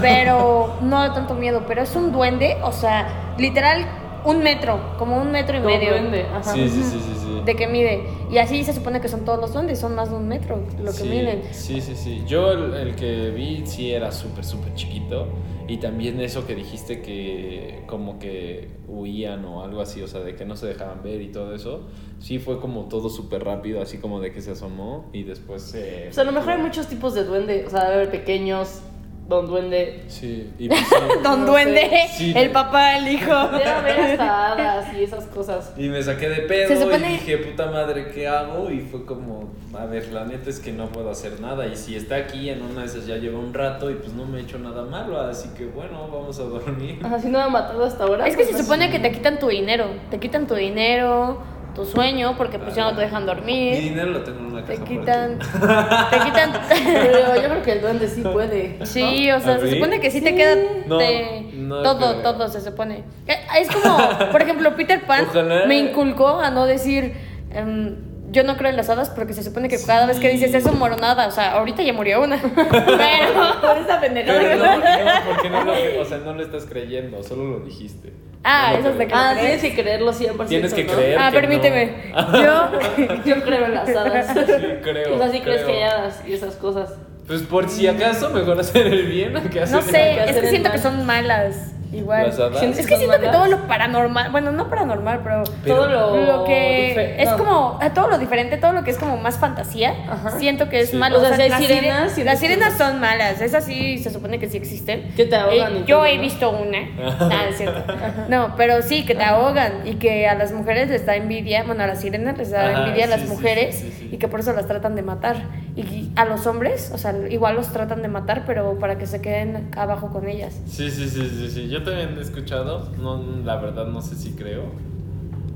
S2: pero no da tanto miedo. Pero es un duende, o sea, literal un metro, como un metro y
S3: Como
S2: medio.
S3: duende, ajá.
S1: Sí, sí, sí, sí, sí.
S2: De que mide. Y así se supone que son todos los duendes, son más de un metro lo que
S1: sí,
S2: miden.
S1: Sí, sí, sí. Yo el, el que vi sí era súper, súper chiquito. Y también eso que dijiste que como que huían o algo así, o sea, de que no se dejaban ver y todo eso. Sí fue como todo súper rápido, así como de que se asomó y después se...
S3: O sea, a lo mejor hay muchos tipos de duende. O sea, debe haber pequeños, don duende.
S1: Sí, y pues sí.
S2: Don
S3: No
S2: Duende,
S1: Sí.
S2: el papá, el hijo.
S3: Debe haber hasta hadas y esas cosas.
S1: Y me saqué de pedo
S2: Se supone-
S1: y dije, puta madre, ¿qué hago? Y fue como, a ver, la neta es que no puedo hacer nada. Y si está aquí, en una de esas ya lleva un rato y pues no me he hecho nada malo. Así que bueno, vamos a dormir.
S3: Si no me ha matado hasta ahora.
S2: Es que
S3: pues,
S2: se supone que te quitan tu dinero. Te quitan tu dinero, tu sueño, porque pues ya no te dejan
S1: Mi
S2: dormir.
S1: dinero lo tengo en una
S2: Te
S1: caja
S2: quitan. Te quitan.
S3: Pero yo creo que el duende sí puede. ¿no?
S2: Sí, o sea,
S1: ¿Ah,
S2: se supone que sí, te queda
S1: No,
S2: te-
S1: no
S2: todo,
S1: creo.
S2: todo se supone. Eh, Es como, por ejemplo, Peter Pan
S1: Ojalá.
S2: me inculcó a no decir em, yo no creo en las hadas porque se supone que cada vez que dices eso moronada, o sea, ahorita ya murió una. Pero por esa pendejada.
S1: Pero no, no, porque no lo, o sea, no lo estás creyendo, solo lo dijiste.
S2: Ah,
S1: No
S2: eso es de que-
S3: Ah,
S2: ¿Lo
S3: tienes
S2: crees?
S3: que creerlo 100%.
S1: Tienes que
S3: ¿no?
S1: creer.
S2: Ah,
S1: que
S2: permíteme.
S1: no.
S2: Yo
S3: Yo creo en las hadas.
S1: Sí, creo.
S3: O sea, sí crees
S1: creo.
S3: que hay hadas y esas cosas.
S1: Pues por si acaso, mejor hacer el bien que hacer
S2: no
S1: el
S2: sé,
S3: que
S2: es que
S3: el
S2: siento que son malas. Igual.
S1: Las hadas.
S3: Sientes
S2: Es que siento que todo lo paranormal, bueno, no paranormal, pero
S1: Pero-
S3: Todo lo,
S2: lo que es
S3: no.
S2: como eh, todo lo diferente, todo lo que es como más fantasía,
S3: Ajá.
S2: siento que es
S1: Sí.
S2: malo.
S3: O sea, si
S2: las
S3: sirenas,
S2: las sirenas son malas, esas sí se supone que sí existen.
S3: Que te ahogan
S2: Eh, yo
S3: todo,
S2: he
S3: ¿no?
S2: visto una, nada, es cierto. No, pero sí, que te ahogan y que a las mujeres les da envidia, bueno, a las sirenas les da
S1: Ajá,
S2: envidia a las mujeres
S1: sí, sí, sí.
S2: y que por eso las tratan de matar. Y a los hombres, o sea, igual los tratan de matar, pero para que se queden abajo con ellas.
S1: Sí, sí, sí, sí, sí. Yo también he escuchado. No, la verdad no sé si creo.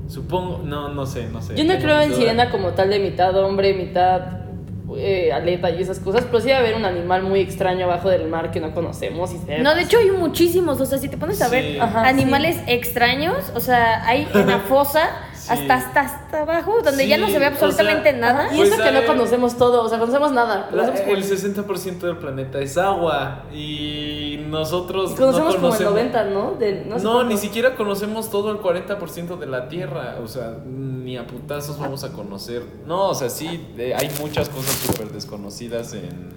S1: Supongo, no, no sé, no sé.
S3: Yo no creo en sirena como tal de mitad hombre, mitad eh, aleta y esas cosas, pero sí debe haber un animal muy extraño abajo del mar que no conocemos. Y se debe
S2: No, de hecho hay muchísimos, o sea, si te pones a
S1: Sí.
S2: ver
S3: Ajá,
S2: animales extraños, o sea, hay en la fosa. Hasta, hasta hasta abajo, donde ya no se ve
S1: o
S2: absolutamente
S1: sea,
S2: nada.
S3: Y
S1: Pues,
S3: eso que
S1: a
S3: no conocemos todo, o sea, conocemos nada.
S1: La-
S3: conocemos como-
S1: el 60% del planeta es agua y nosotros
S3: conocemos
S1: no
S3: como el
S1: conocemos
S3: 90, ¿no?
S1: No, ni siquiera conocemos todo el 40% de la Tierra. O sea, ni a putazos vamos a conocer. No, o sea, sí, eh, hay muchas cosas súper desconocidas en,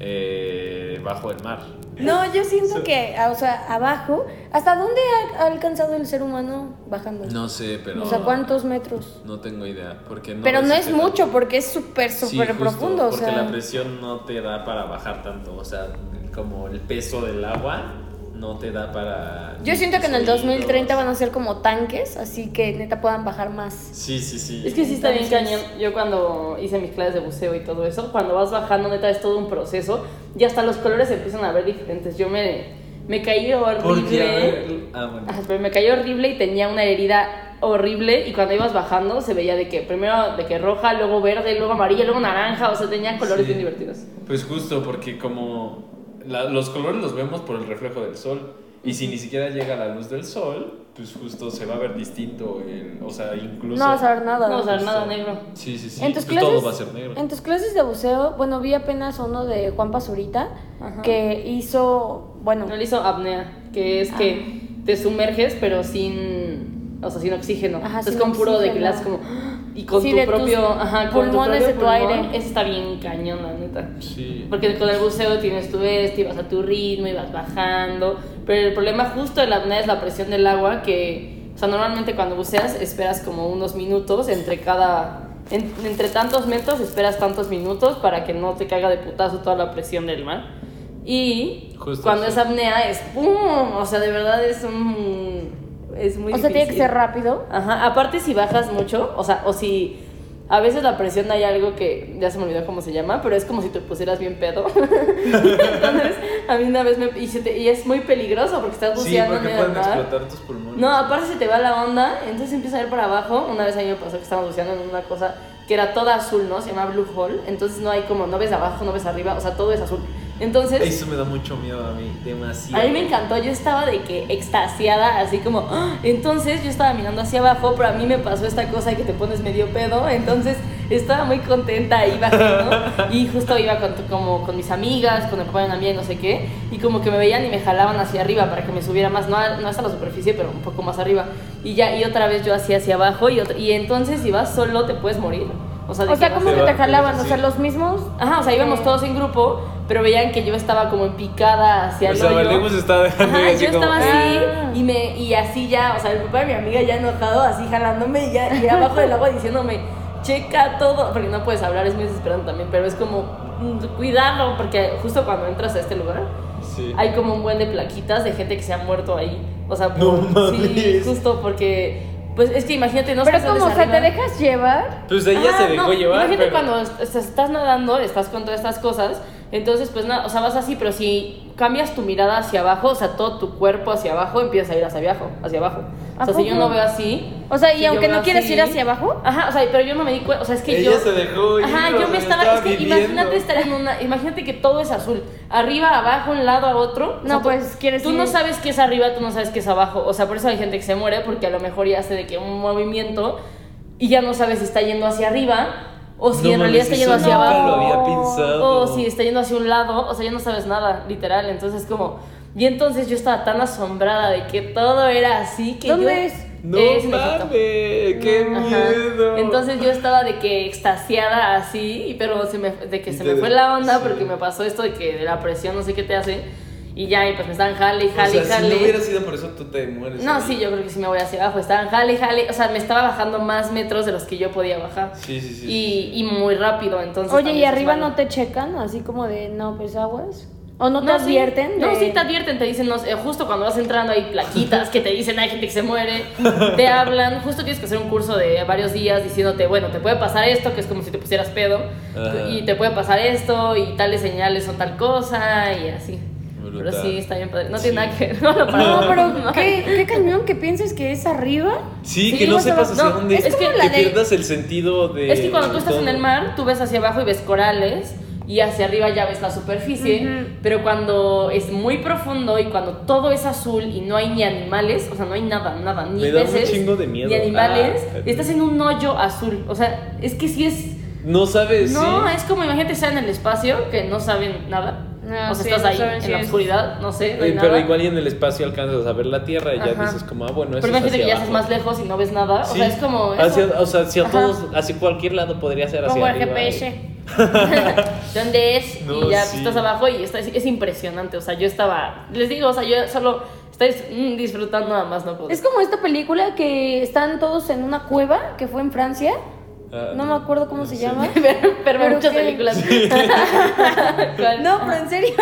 S1: eh, bajo el mar.
S2: No, yo siento que, ah, o sea, abajo, ¿hasta dónde ha, alcanzado el ser humano bajando?
S1: No sé, pero.
S2: O sea, ¿cuántos metros?
S1: No tengo idea. Porque no
S2: Pero no es mucho porque es súper, súper profundo. O
S1: Porque
S2: sea,
S1: la presión no te da para bajar tanto. O sea, como el peso del agua no te da para.
S2: yo siento que en el
S1: tus
S2: 2030
S1: oídos.
S2: van a ser como tanques, así que neta puedan bajar más.
S1: Sí, sí, sí.
S3: Es que sí está bien cañón. Yo cuando hice mis clases de buceo y todo eso, cuando vas bajando, neta, es todo un proceso. Y hasta los colores se empiezan a ver diferentes. Yo me, me caí horrible.
S1: Ah, bueno.
S3: Ajá, pero me cayó horrible y tenía una herida horrible y cuando ibas bajando se veía de que primero de que roja, luego verde, luego amarilla, luego naranja, o sea, tenía colores
S1: Sí.
S3: bien divertidos.
S1: Pues justo porque como la- los colores los vemos por el reflejo del sol y si ni siquiera llega la luz del sol, pues justo se va a ver distinto, el- o sea, incluso...
S2: No vas a ver nada.
S3: No, o sea,
S1: Justo.
S3: nada negro.
S1: Sí, sí, sí.
S2: en tus
S1: pues
S2: clases,
S1: todo va a ser negro.
S2: En tus clases de buceo, bueno, vi apenas uno de Juan Pazurita
S3: Ajá.
S2: que hizo, bueno,
S3: No le hizo apnea, que es que te sumerges pero sin, o sea, sin oxígeno.
S2: Ajá,
S3: Entonces
S2: sin
S3: con puro de que le como y con
S2: Sí,
S3: tu
S2: de tus
S3: propio, ajá, con tu propio
S2: de tu
S3: pulmón,
S2: aire.
S3: Eso está bien cañón, la neta.
S1: Sí.
S3: Porque con el buceo tienes tu este, ibas a tu ritmo, ibas bajando. Pero el problema justo de la apnea es la presión del agua, que, o sea, normalmente cuando buceas esperas como unos minutos entre cada. en- entre tantos metros esperas tantos minutos para que no te caiga de putazo toda la presión del mar. Y
S1: Justo
S3: cuando
S1: sí.
S3: es apnea es ¡pum! O sea, de verdad es un. Es muy
S2: o sea, tiene que ser rápido.
S3: Ajá, aparte si bajas mucho, o sea, o si a veces la presión hay algo que ya se me olvidó cómo se llama, pero es como si te pusieras bien pedo. Entonces, a mí una vez me y, se te- y es muy peligroso porque estás
S1: Sí,
S3: buceando
S1: porque
S3: medio del
S1: pueden explotar tus pulmones.
S3: No, aparte se te va la onda, entonces empieza a ir para abajo. Una vez a mí me pasó que estábamos buceando en una cosa que era toda azul, ¿no? Se llama Blue Hole, entonces no hay como, no ves abajo, no ves arriba, o sea, todo es azul. Entonces,
S1: Eso me da mucho miedo a mí, demasiado.
S3: a mí me encantó, yo estaba de que extasiada, así como, ¡ah! entonces yo estaba mirando hacia abajo, pero a mí me pasó esta cosa que te pones medio pedo, entonces estaba muy contenta ahí bajando y justo iba con, como con mis amigas, con el papá de una amiga y no sé qué, y como que me veían y me jalaban hacia arriba para que me subiera más, no, a- no hasta la superficie, pero un poco más arriba, y ya, y otra vez yo hacía hacia abajo, y, otra- y entonces si vas solo te puedes morir. O sea, de
S2: O
S3: que
S2: sea, ¿cómo que te jalaban?
S1: sí.
S2: O sea, los mismos.
S3: Ajá, o sea, íbamos todos en grupo, pero veían que yo estaba como en picada hacia
S1: O
S3: el
S1: sea,
S3: hoyo.
S1: Valemos está dejando
S3: Ajá,
S1: así
S3: yo
S1: como,
S3: estaba así
S2: "Ah".
S3: y, me, y así ya, o sea, el papá de mi amiga ya enojado, así jalándome y ya y abajo del agua diciéndome, checa todo, porque no puedes hablar, es muy desesperante también, pero es como, mm, cuidado, porque justo cuando entras a este lugar
S1: Sí.
S3: hay como un buen de plaquitas de gente que se ha muerto ahí. O sea,
S1: No
S3: por- sí,
S1: mames.
S3: justo porque, pues es que imagínate, no
S2: Pero como, o sea, te dejas llevar.
S1: Pues ella
S3: Ajá,
S1: se dejó
S3: no,
S1: llevar.
S3: Imagínate
S1: pero-
S3: cuando est- estás nadando, estás con todas estas cosas, entonces pues nada, o sea, vas así, pero si cambias tu mirada hacia abajo, o sea, todo tu cuerpo hacia abajo, empiezas a ir hacia abajo, hacia abajo. O
S2: ¿A
S3: sea, si yo no veo así.
S2: O sea, y
S3: si yo
S2: aunque no quieres
S3: así-
S2: ir hacia abajo.
S3: Ajá, o sea, pero yo no me di cuenta, o sea, es que
S1: Ella
S3: yo
S1: se dejó ir,
S3: Ajá, yo me estaba, es que imagínate estar en una, imagínate que todo es azul, arriba, abajo, un lado a otro. O
S2: No,
S3: tú-
S2: pues, quieres
S3: Tú
S2: ir-
S3: no sabes qué es arriba, tú no sabes qué es abajo, o sea, por eso hay gente que se muere porque a lo mejor ya hace de que un movimiento y ya no sabes si está yendo hacia arriba o si
S1: No
S3: en realidad está yendo hacia abajo.
S1: lo había pensado.
S3: O si está yendo hacia un lado, o sea, ya no sabes nada, literal. Entonces, como. Y entonces yo estaba tan asombrada de que todo era así que
S2: ¿Dónde
S3: yo.
S2: es?
S1: No
S3: Es
S1: mames, qué
S3: Ajá.
S1: miedo.
S3: Entonces yo estaba de que extasiada así, pero se me, de que se me fue la onda
S1: sí.
S3: porque me pasó esto de que de la presión no sé qué te hace. Y ya, y pues me estaban jale y
S1: o
S3: jale
S1: sea,
S3: y
S1: si
S3: jale.
S1: no hubiera sido por eso, tú te mueres.
S3: No,
S1: ahí.
S3: sí, yo creo que sí me voy hacia abajo. Estaban jale y jale. O sea, me estaba bajando más metros de los que yo podía bajar.
S1: Sí, sí, sí.
S3: Y, y muy rápido, entonces.
S2: Oye, ¿y arriba no te checan? Así como de, no, pues aguas. ¿O no te
S3: sí.
S2: advierten?
S3: No,
S2: de-
S3: sí te advierten, te dicen, no sé, justo cuando vas entrando hay plaquitas que te dicen hay gente que se muere, te hablan, justo tienes que hacer un curso de varios días diciéndote, bueno, te puede pasar esto, que es como si te pusieras pedo, y te puede pasar esto, y tales señales son tal cosa, y así. Pero
S1: Brutal.
S3: sí, está bien padre. No
S1: Sí.
S3: tiene nada que ver. No, lo
S2: No,
S3: para-
S2: pero ¿qué, qué cañón que pienses que es arriba.
S1: Sí,
S3: Sí,
S1: que no sepas hacia
S3: no,
S1: dónde.
S3: es como
S1: que
S2: la de-
S1: pierdas el sentido de.
S3: Es que cuando tú estás en el mar, tú ves hacia abajo y ves corales y hacia arriba ya ves la superficie,
S2: Ujú.
S3: pero cuando es muy profundo y cuando todo es azul y no hay ni animales, o sea, no hay nada, nada, ni
S1: Me da un
S3: peces,
S1: chingo de miedo.
S3: ni animales,
S1: Ah.
S3: estás en un hoyo azul, o sea, es que sí es...
S1: No sabes,
S3: No,
S1: sí.
S3: es como imagínate estar en el espacio que no saben nada.
S2: Ah,
S3: o sea,
S2: sí,
S3: estás
S2: no
S3: ahí en
S2: si
S3: la
S2: es-
S3: oscuridad, no sé, no hay
S1: Eh,
S3: nada.
S1: pero igual y en el espacio alcanzas a ver la Tierra y ya
S3: Ajá.
S1: dices como, ah, bueno, eso
S3: Pero
S1: es
S3: imagínate que ya estás más lejos y no ves nada, o
S1: Sí.
S3: sea, es como... eso.
S1: Hacia, o sea, hacia
S3: Ajá.
S1: todos, hacia cualquier lado podría ser hacia
S2: Como el. GPS.
S3: ¿Dónde es?
S1: No,
S3: y ya
S1: sí.
S3: estás abajo y está, es impresionante. O sea, yo estaba. Les digo, o sea, yo solo estoy mm, disfrutando nada más, no puedo.
S2: Es como esta película que están todos en una cueva, que fue en Francia.
S1: Ah,
S2: No me acuerdo cómo se
S1: sí.
S2: llama.
S3: pero, pero
S2: ¿Pero
S3: muchas
S2: qué?
S3: películas.
S2: No, pero en serio.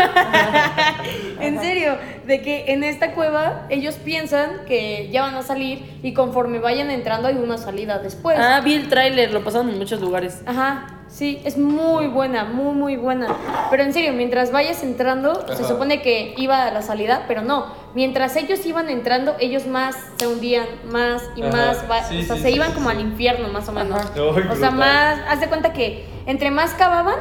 S2: en serio. De que en esta cueva ellos piensan que ya van a salir y conforme vayan entrando hay una salida después.
S3: Ah, vi el tráiler, lo pasaron en muchos lugares.
S2: Ajá, sí, es muy buena, muy, muy buena. Pero en serio, mientras vayas entrando, se supone que iba a la salida, pero no. Mientras ellos iban entrando, ellos más se hundían, más y
S1: Ajá,
S2: más. va-
S1: sí,
S2: o sea,
S1: sí,
S2: se
S1: sí,
S2: iban
S1: sí,
S2: como
S1: sí.
S2: al infierno, más o menos.
S3: Ajá.
S2: O sea, más. Haz de cuenta que entre más cavaban,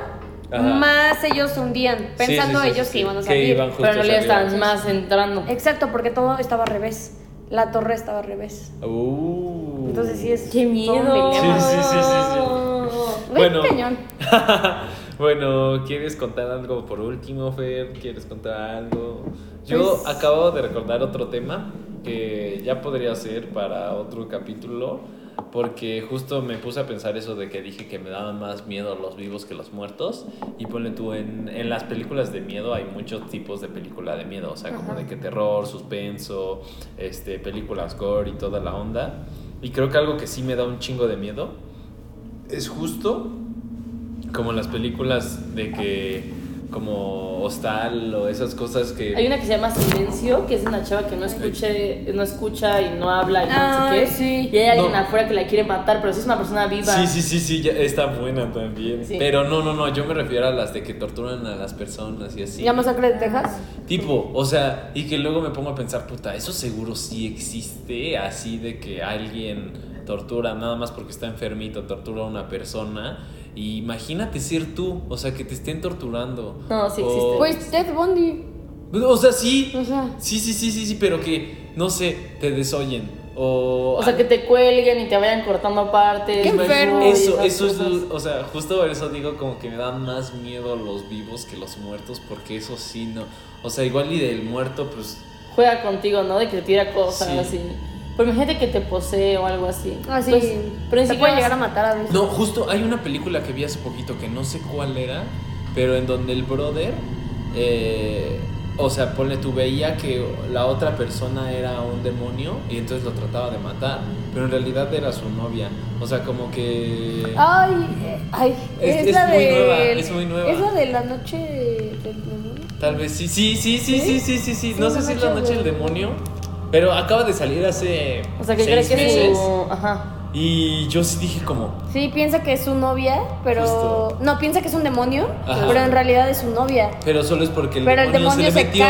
S1: Ajá.
S2: más ellos se hundían, pensando
S1: sí, sí,
S2: ellos
S1: sí,
S2: que iban a salir.
S1: iban justo
S3: Pero en realidad
S1: a salir.
S3: estaban más entrando.
S2: Exacto, porque todo estaba al revés. La torre estaba al revés.
S1: Uh.
S2: Entonces sí es.
S3: ¡Qué miedo!
S1: Sí, sí, sí, sí, Bueno.
S2: cañón.
S1: bueno, ¿quieres contar algo por último, Fer? ¿Quieres contar algo? Yo
S2: Pues-
S1: acabo de recordar otro tema que ya podría ser para otro capítulo, porque justo me puse a pensar eso de que dije que me daban más miedo los vivos que los muertos. Y ponle tú, en, en las películas de miedo hay muchos tipos de película de miedo, o sea, como de que terror, suspenso, este, películas gore y toda la onda. Y creo que algo que sí me da un chingo de miedo es justo como las películas de que como hostal o esas cosas que
S3: Hay una que se llama Silencio, que es una chava que no escuche, no escucha y no habla y no sé qué.
S2: sí.
S3: Y hay alguien
S1: No.
S3: afuera que la quiere matar, pero si es una persona viva.
S1: Sí, sí, sí, sí, ya está buena también.
S3: Sí.
S1: Pero no, no, no, yo me refiero a las de que torturan a las personas y así.
S2: ¿Ya masacre de Texas?
S1: Tipo, o sea, y que luego me pongo a pensar, puta, eso seguro sí existe, así de que alguien tortura nada más porque está enfermito, tortura a una persona. Y imagínate ser tú, o sea, que te estén torturando.
S3: No, sí
S1: O-
S3: existe.
S2: Pues Ted Bundy.
S1: O sea, sí.
S2: O sea.
S1: Sí, sí, sí, sí, sí, pero que, no sé, te desoyen. O,
S3: O sea, que te cuelguen y te vayan cortando partes.
S2: Qué enfermo.
S1: Eso, eso es, o sea, justo por eso digo como que me dan más miedo los vivos que los muertos, porque eso sí, no. O sea, igual y del muerto, pues,
S3: Juega contigo, ¿no? De que te tira cosas
S1: Sí.
S3: así. Pero imagínate que te posee o algo así.
S2: Así.
S3: Pues, pero ni
S2: te
S3: siquiera
S2: puede llegar a matar a veces.
S1: No, justo hay una película que vi hace poquito que no sé cuál era, pero en donde el brother, eh, o sea, ponle tú, veía que la otra persona era un demonio y entonces lo trataba de matar, pero en realidad era su novia. O sea, como que...
S2: Ay, eh, ay.
S1: Es-
S2: Es,
S1: es
S2: la
S1: muy
S2: de.
S1: nueva, es muy nueva.
S2: Es la de la noche del demonio.
S1: Tal vez sí, sí, sí, sí, sí, sí, sí, sí.
S2: Sí,
S1: No sé si es la
S2: Noche
S1: del- demonio, pero acaba de salir hace
S3: O sea, que
S1: seis
S3: crees que es
S1: meses.
S3: su. Ajá.
S1: Y yo sí dije como,
S2: Sí, piensa que es su novia, pero.
S1: Justo.
S2: No, piensa que es un demonio,
S1: Ajá.
S2: pero en realidad es su novia.
S1: pero solo es porque el
S2: Pero el
S1: demonio,
S2: demonio
S1: se
S2: se
S1: metió.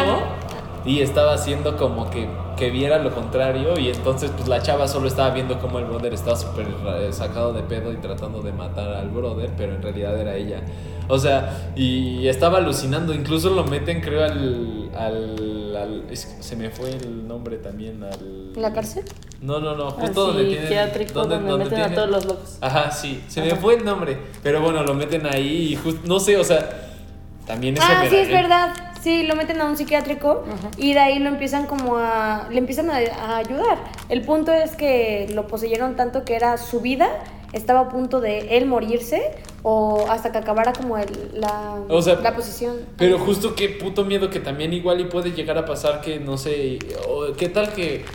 S1: Y estaba haciendo como que, que viera lo contrario y entonces pues la chava solo estaba viendo como el brother estaba súper eh, sacado de pedo y tratando de matar al brother, pero en realidad era ella. O sea, y estaba alucinando, incluso lo meten creo al... al, al- es que se me fue el nombre también al...
S2: ¿En la cárcel?
S1: No, no, no, justo donde tienen...
S3: donde, meten a
S1: tienen-
S3: todos los locos.
S1: Ajá, sí, se me fue el nombre, pero bueno, lo meten ahí y justo, no sé, o sea, también eso
S2: Ah,
S1: me
S2: sí,
S1: da-
S2: es verdad. Sí, lo meten a un psiquiátrico y de ahí lo empiezan como a... Le empiezan a, a ayudar. El punto es que lo poseyeron tanto que era su vida, estaba a punto de él morirse o hasta que acabara como el, la,
S1: O sea,
S2: la posición.
S1: Pero justo qué puto miedo que también igual y puede llegar a pasar que, no sé, o qué tal que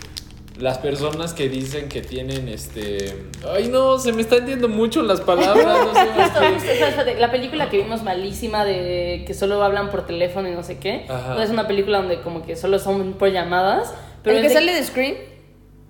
S1: las personas que dicen que tienen este... Ay no, se me están yendo mucho las palabras, no sé,
S3: Justo,
S1: este-
S3: justo, espérate, La película que vimos malísima de que solo hablan por teléfono y no sé qué.
S1: Ajá.
S3: No, es una película donde como que solo son por llamadas. Pero
S2: ¿El que
S3: de-
S2: sale de Scream?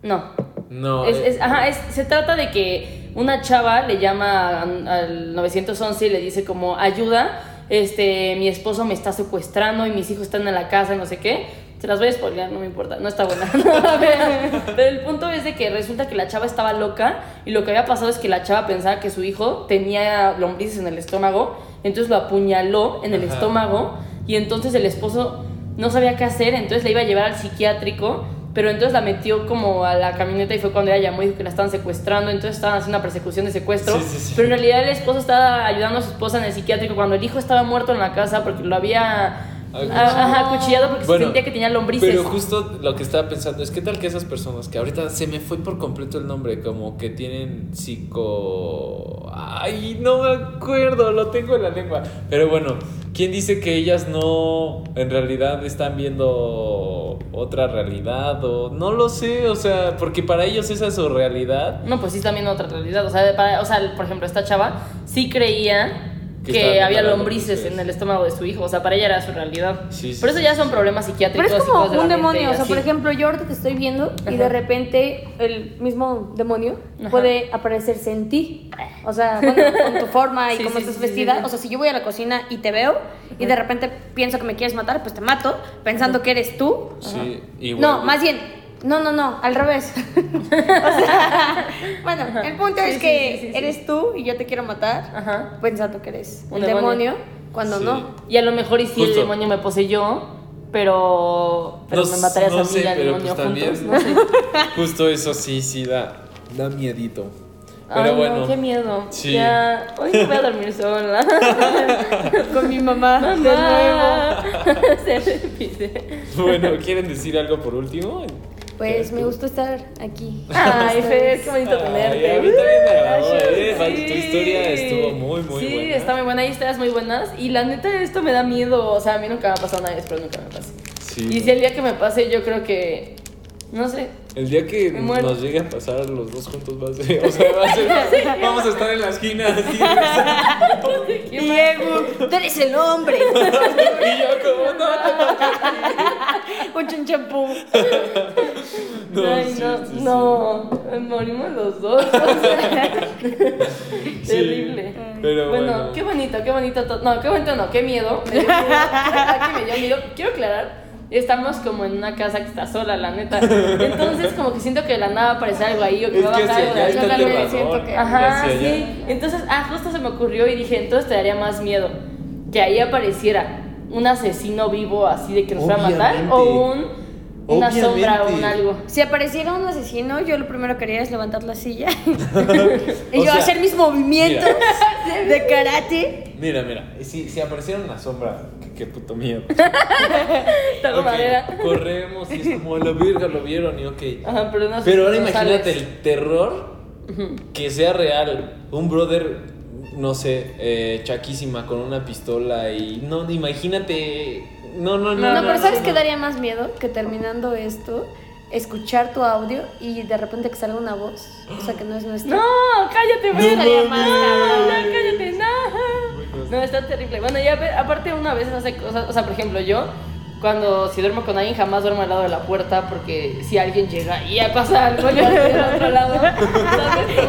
S3: No.
S1: No,
S3: Es,
S1: eh,
S3: es- ajá, es- se trata de que una chava le llama al al 911 y le dice como ayuda, este, mi esposo me está secuestrando y mis hijos están en la casa y no sé qué. Se las voy a spoilear, no me importa, no está buena. Pero el punto es de que resulta que la chava estaba loca y lo que había pasado es que la chava pensaba que su hijo tenía lombrices en el estómago, entonces lo apuñaló en el
S1: Ajá.
S3: estómago y entonces el esposo no sabía qué hacer, entonces la iba a llevar al psiquiátrico, pero entonces la metió como a la camioneta y fue cuando ella llamó y dijo que la estaban secuestrando, entonces estaban haciendo una persecución de secuestro,
S1: Sí, sí, sí.
S3: pero en realidad el esposo estaba ayudando a su esposa en el psiquiátrico cuando el hijo estaba muerto en la casa porque lo había Ajá, cuchillado porque
S1: Bueno,
S3: sentía que tenía lombrices.
S1: Pero justo lo que estaba pensando es qué tal que esas personas que ahorita se me fue por completo el nombre, como que tienen psico... Ay, no me acuerdo, lo tengo en la lengua. Pero bueno, ¿quién dice que ellas no en realidad están viendo otra realidad o no lo sé, o sea, porque para ellos esa es su realidad.
S3: No, pues sí están viendo otra realidad. O sea, para- o sea, por ejemplo, esta chava sí creía
S1: Que
S3: había lombrices en el estómago de su hijo. O sea, para ella era su realidad.
S1: Sí, sí,
S3: Por eso
S1: sí,
S3: ya
S1: sí,
S3: son
S1: sí.
S3: problemas
S2: Pero
S3: psiquiátricos.
S2: es
S3: y
S2: como
S3: de
S2: un demonio,
S3: y
S2: o sea, por ejemplo, yo ahorita te estoy viendo y de
S3: Ajá.
S2: repente el mismo demonio
S3: Ajá.
S2: puede aparecerse en ti. O sea, bueno, con tu forma y
S3: Sí,
S2: cómo
S3: sí,
S2: estás vestida.
S3: sí.
S2: O sea, si yo voy a la cocina y te veo y de repente pienso que me quieres matar, pues te mato pensando que eres tú.
S1: Sí, igual.
S2: No, más bien, no, no, no, al revés. o sea, bueno, el punto
S3: Sí,
S2: es
S3: sí,
S2: que
S3: sí, sí, sí.
S2: eres tú y yo te quiero matar
S3: Ajá.
S2: pensando que eres
S3: Un
S2: el
S3: demonio.
S2: demonio, cuando
S1: Sí.
S2: no.
S3: Y a lo mejor y si el demonio me poseyó, pero, pero
S1: No
S3: me matarías
S1: no
S3: a mí
S1: sé,
S3: y al
S1: pero
S3: demonio
S1: pues
S3: juntos.
S1: también-
S3: No sé.
S1: Justo eso sí, sí da, da miedito. Pero
S3: Ay,
S1: bueno.
S3: no, qué miedo.
S1: Sí.
S3: Ya, hoy no voy a dormir sola.
S2: Con mi mamá, de nuevo.
S3: Mamá. Se repite.
S1: Bueno, ¿quieren decir algo por último?
S2: Pues me gustó estar aquí.
S3: Ay, Fer, qué bonito
S1: Ay,
S3: tenerte.
S1: a mí también me agradó, eh. Vale, tu historia estuvo muy, muy
S3: sí,
S1: buena.
S3: está muy buena. Hay historias muy buenas. Y la neta, esto me da miedo. O sea, a mí nunca me ha pasado nada, espero nunca me pase.
S1: Sí.
S3: Y si el día que me pase, yo creo que. No sé.
S1: El día que nos llegue a pasar los dos juntos va a ser, o sea, va a ser, vamos a estar en la esquina así.
S2: Diego, tú eres el hombre.
S1: y yo como, no,
S2: Un chinchampú.
S1: no,
S3: Ay,
S1: sí,
S3: no,
S1: sí, sí.
S3: no. Morimos los dos. o sea, Terrible.
S1: Pero
S3: bueno,
S1: bueno.
S3: qué bonito, qué bonito. to- No, qué bonito, no, qué miedo. Me dio miedo. ¿Verdad que me dio miedo. Quiero aclarar. Estamos como en una casa que está sola, la neta. Entonces, como que siento que de la nada va a aparecer algo ahí o que
S1: Es
S3: va a bajar algo de
S1: allá
S3: ahí.
S2: Yo también siento que-
S3: Ajá,
S1: allá.
S3: sí. Entonces, ah, justo se me ocurrió y dije, entonces te daría más miedo que ahí apareciera un asesino vivo así de que nos fuera a matar o un una
S1: Obviamente.
S3: sombra o un algo.
S2: Si apareciera un asesino, yo lo primero que haría es levantar la silla y yo
S1: sea,
S2: hacer mis movimientos de karate.
S1: Mira, mira, si, si apareciera una sombra, qué, qué puto miedo.
S3: Taco
S1: Ok,
S3: madera.
S1: corremos y es como la verga, lo vieron y ok.
S3: Ajá, pero no
S1: Pero ahora
S3: no
S1: imagínate
S3: sales.
S1: el terror que sea real. Un brother, no sé, eh, chaquísima con una pistola y no, imagínate. No, no, no.
S2: No, pero ¿sabes
S1: no,
S2: qué
S1: no.
S2: daría más miedo? Que terminando esto, escuchar tu audio y de repente que salga una voz. O sea, que no es nuestra.
S3: No, cállate,
S1: No
S3: güey.
S2: estaría más
S3: No,
S2: cabrón.
S3: no, cállate, no. No, está terrible. Bueno, ya aparte una vez hace cosas, o sea, por ejemplo, yo cuando si duermo con alguien jamás duermo al lado de la puerta porque si alguien llega y ya pasa algo, yo estoy del otro lado.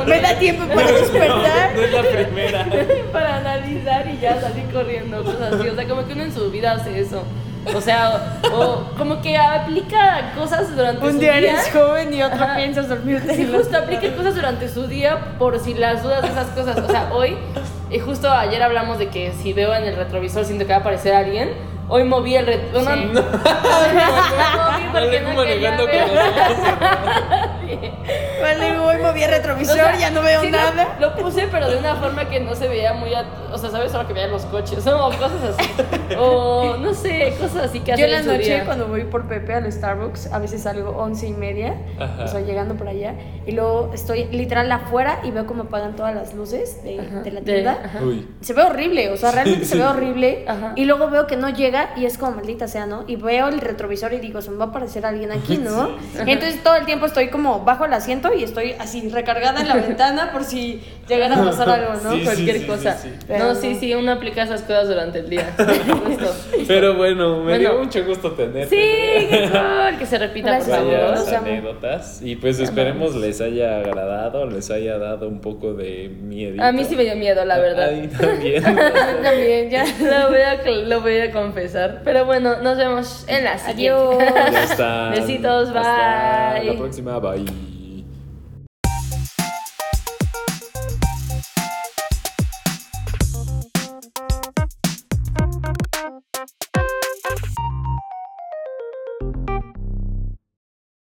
S2: Me da tiempo para despertar.
S1: No es la primera.
S3: para analizar y ya salir corriendo, cosas así. O sea, como que uno en su vida hace eso. O sea, o, o como que aplica cosas durante
S2: Un
S3: su
S2: día
S3: día.
S2: eres joven y otro
S3: Ajá.
S2: piensas dormirte.
S3: Sí, justo aplica cosas durante su día por si las dudas de esas cosas. O sea, hoy, y justo ayer hablamos de que si veo en el retrovisor siento que va a aparecer alguien. Hoy moví el retrovisor.
S2: Sí.
S3: No, no, moví porque no quería ver.
S1: los
S2: Vale, voy, moví el retrovisor,
S3: O sea,
S2: ya no veo
S3: sí,
S2: nada.
S3: Lo, puse, pero de una forma que no se veía muy. o sea, ¿sabes? Solo que veía los coches. O cosas así. O no sé, cosas así que
S2: Yo
S3: hacen
S2: en la noche,
S3: día.
S2: cuando voy por Pepe al Starbucks, a veces salgo once y media,
S1: Ajá.
S2: o sea, llegando por allá, y luego estoy literal afuera y veo cómo apagan todas las luces de, la tienda. Se ve horrible, o sea, realmente se ve horrible.
S3: Ajá.
S2: Y luego veo que no llega y es como maldita sea, ¿no? Y veo el retrovisor y digo, se me va a aparecer alguien aquí, ¿no? Entonces todo el tiempo estoy como bajo el asiento y estoy así recargada en la ventana por si llegara a pasar algo, ¿no?
S1: Sí,
S3: Cualquier
S1: sí,
S3: cosa.
S1: sí, sí.
S2: Pero
S3: no, sí, sí, uno aplica esas cosas durante el día.
S1: Pero bueno, me
S3: Bueno.
S1: dio mucho gusto tenerte.
S3: Sí, qué cool. Que se repita, por
S2: Gracias.
S3: favor.
S1: Varias
S2: Los amo.
S1: anécdotas y pues esperemos les haya agradado, les haya dado un poco de miedo.
S3: A mí sí me dio miedo, la verdad.
S1: A mí también.
S2: También, ya.
S3: Lo voy, a, lo voy a confesar. Pero bueno, nos vemos en la siguiente.
S2: Adiós.
S1: ya está.
S3: Besitos,
S1: Hasta
S3: bye.
S1: la próxima, bye.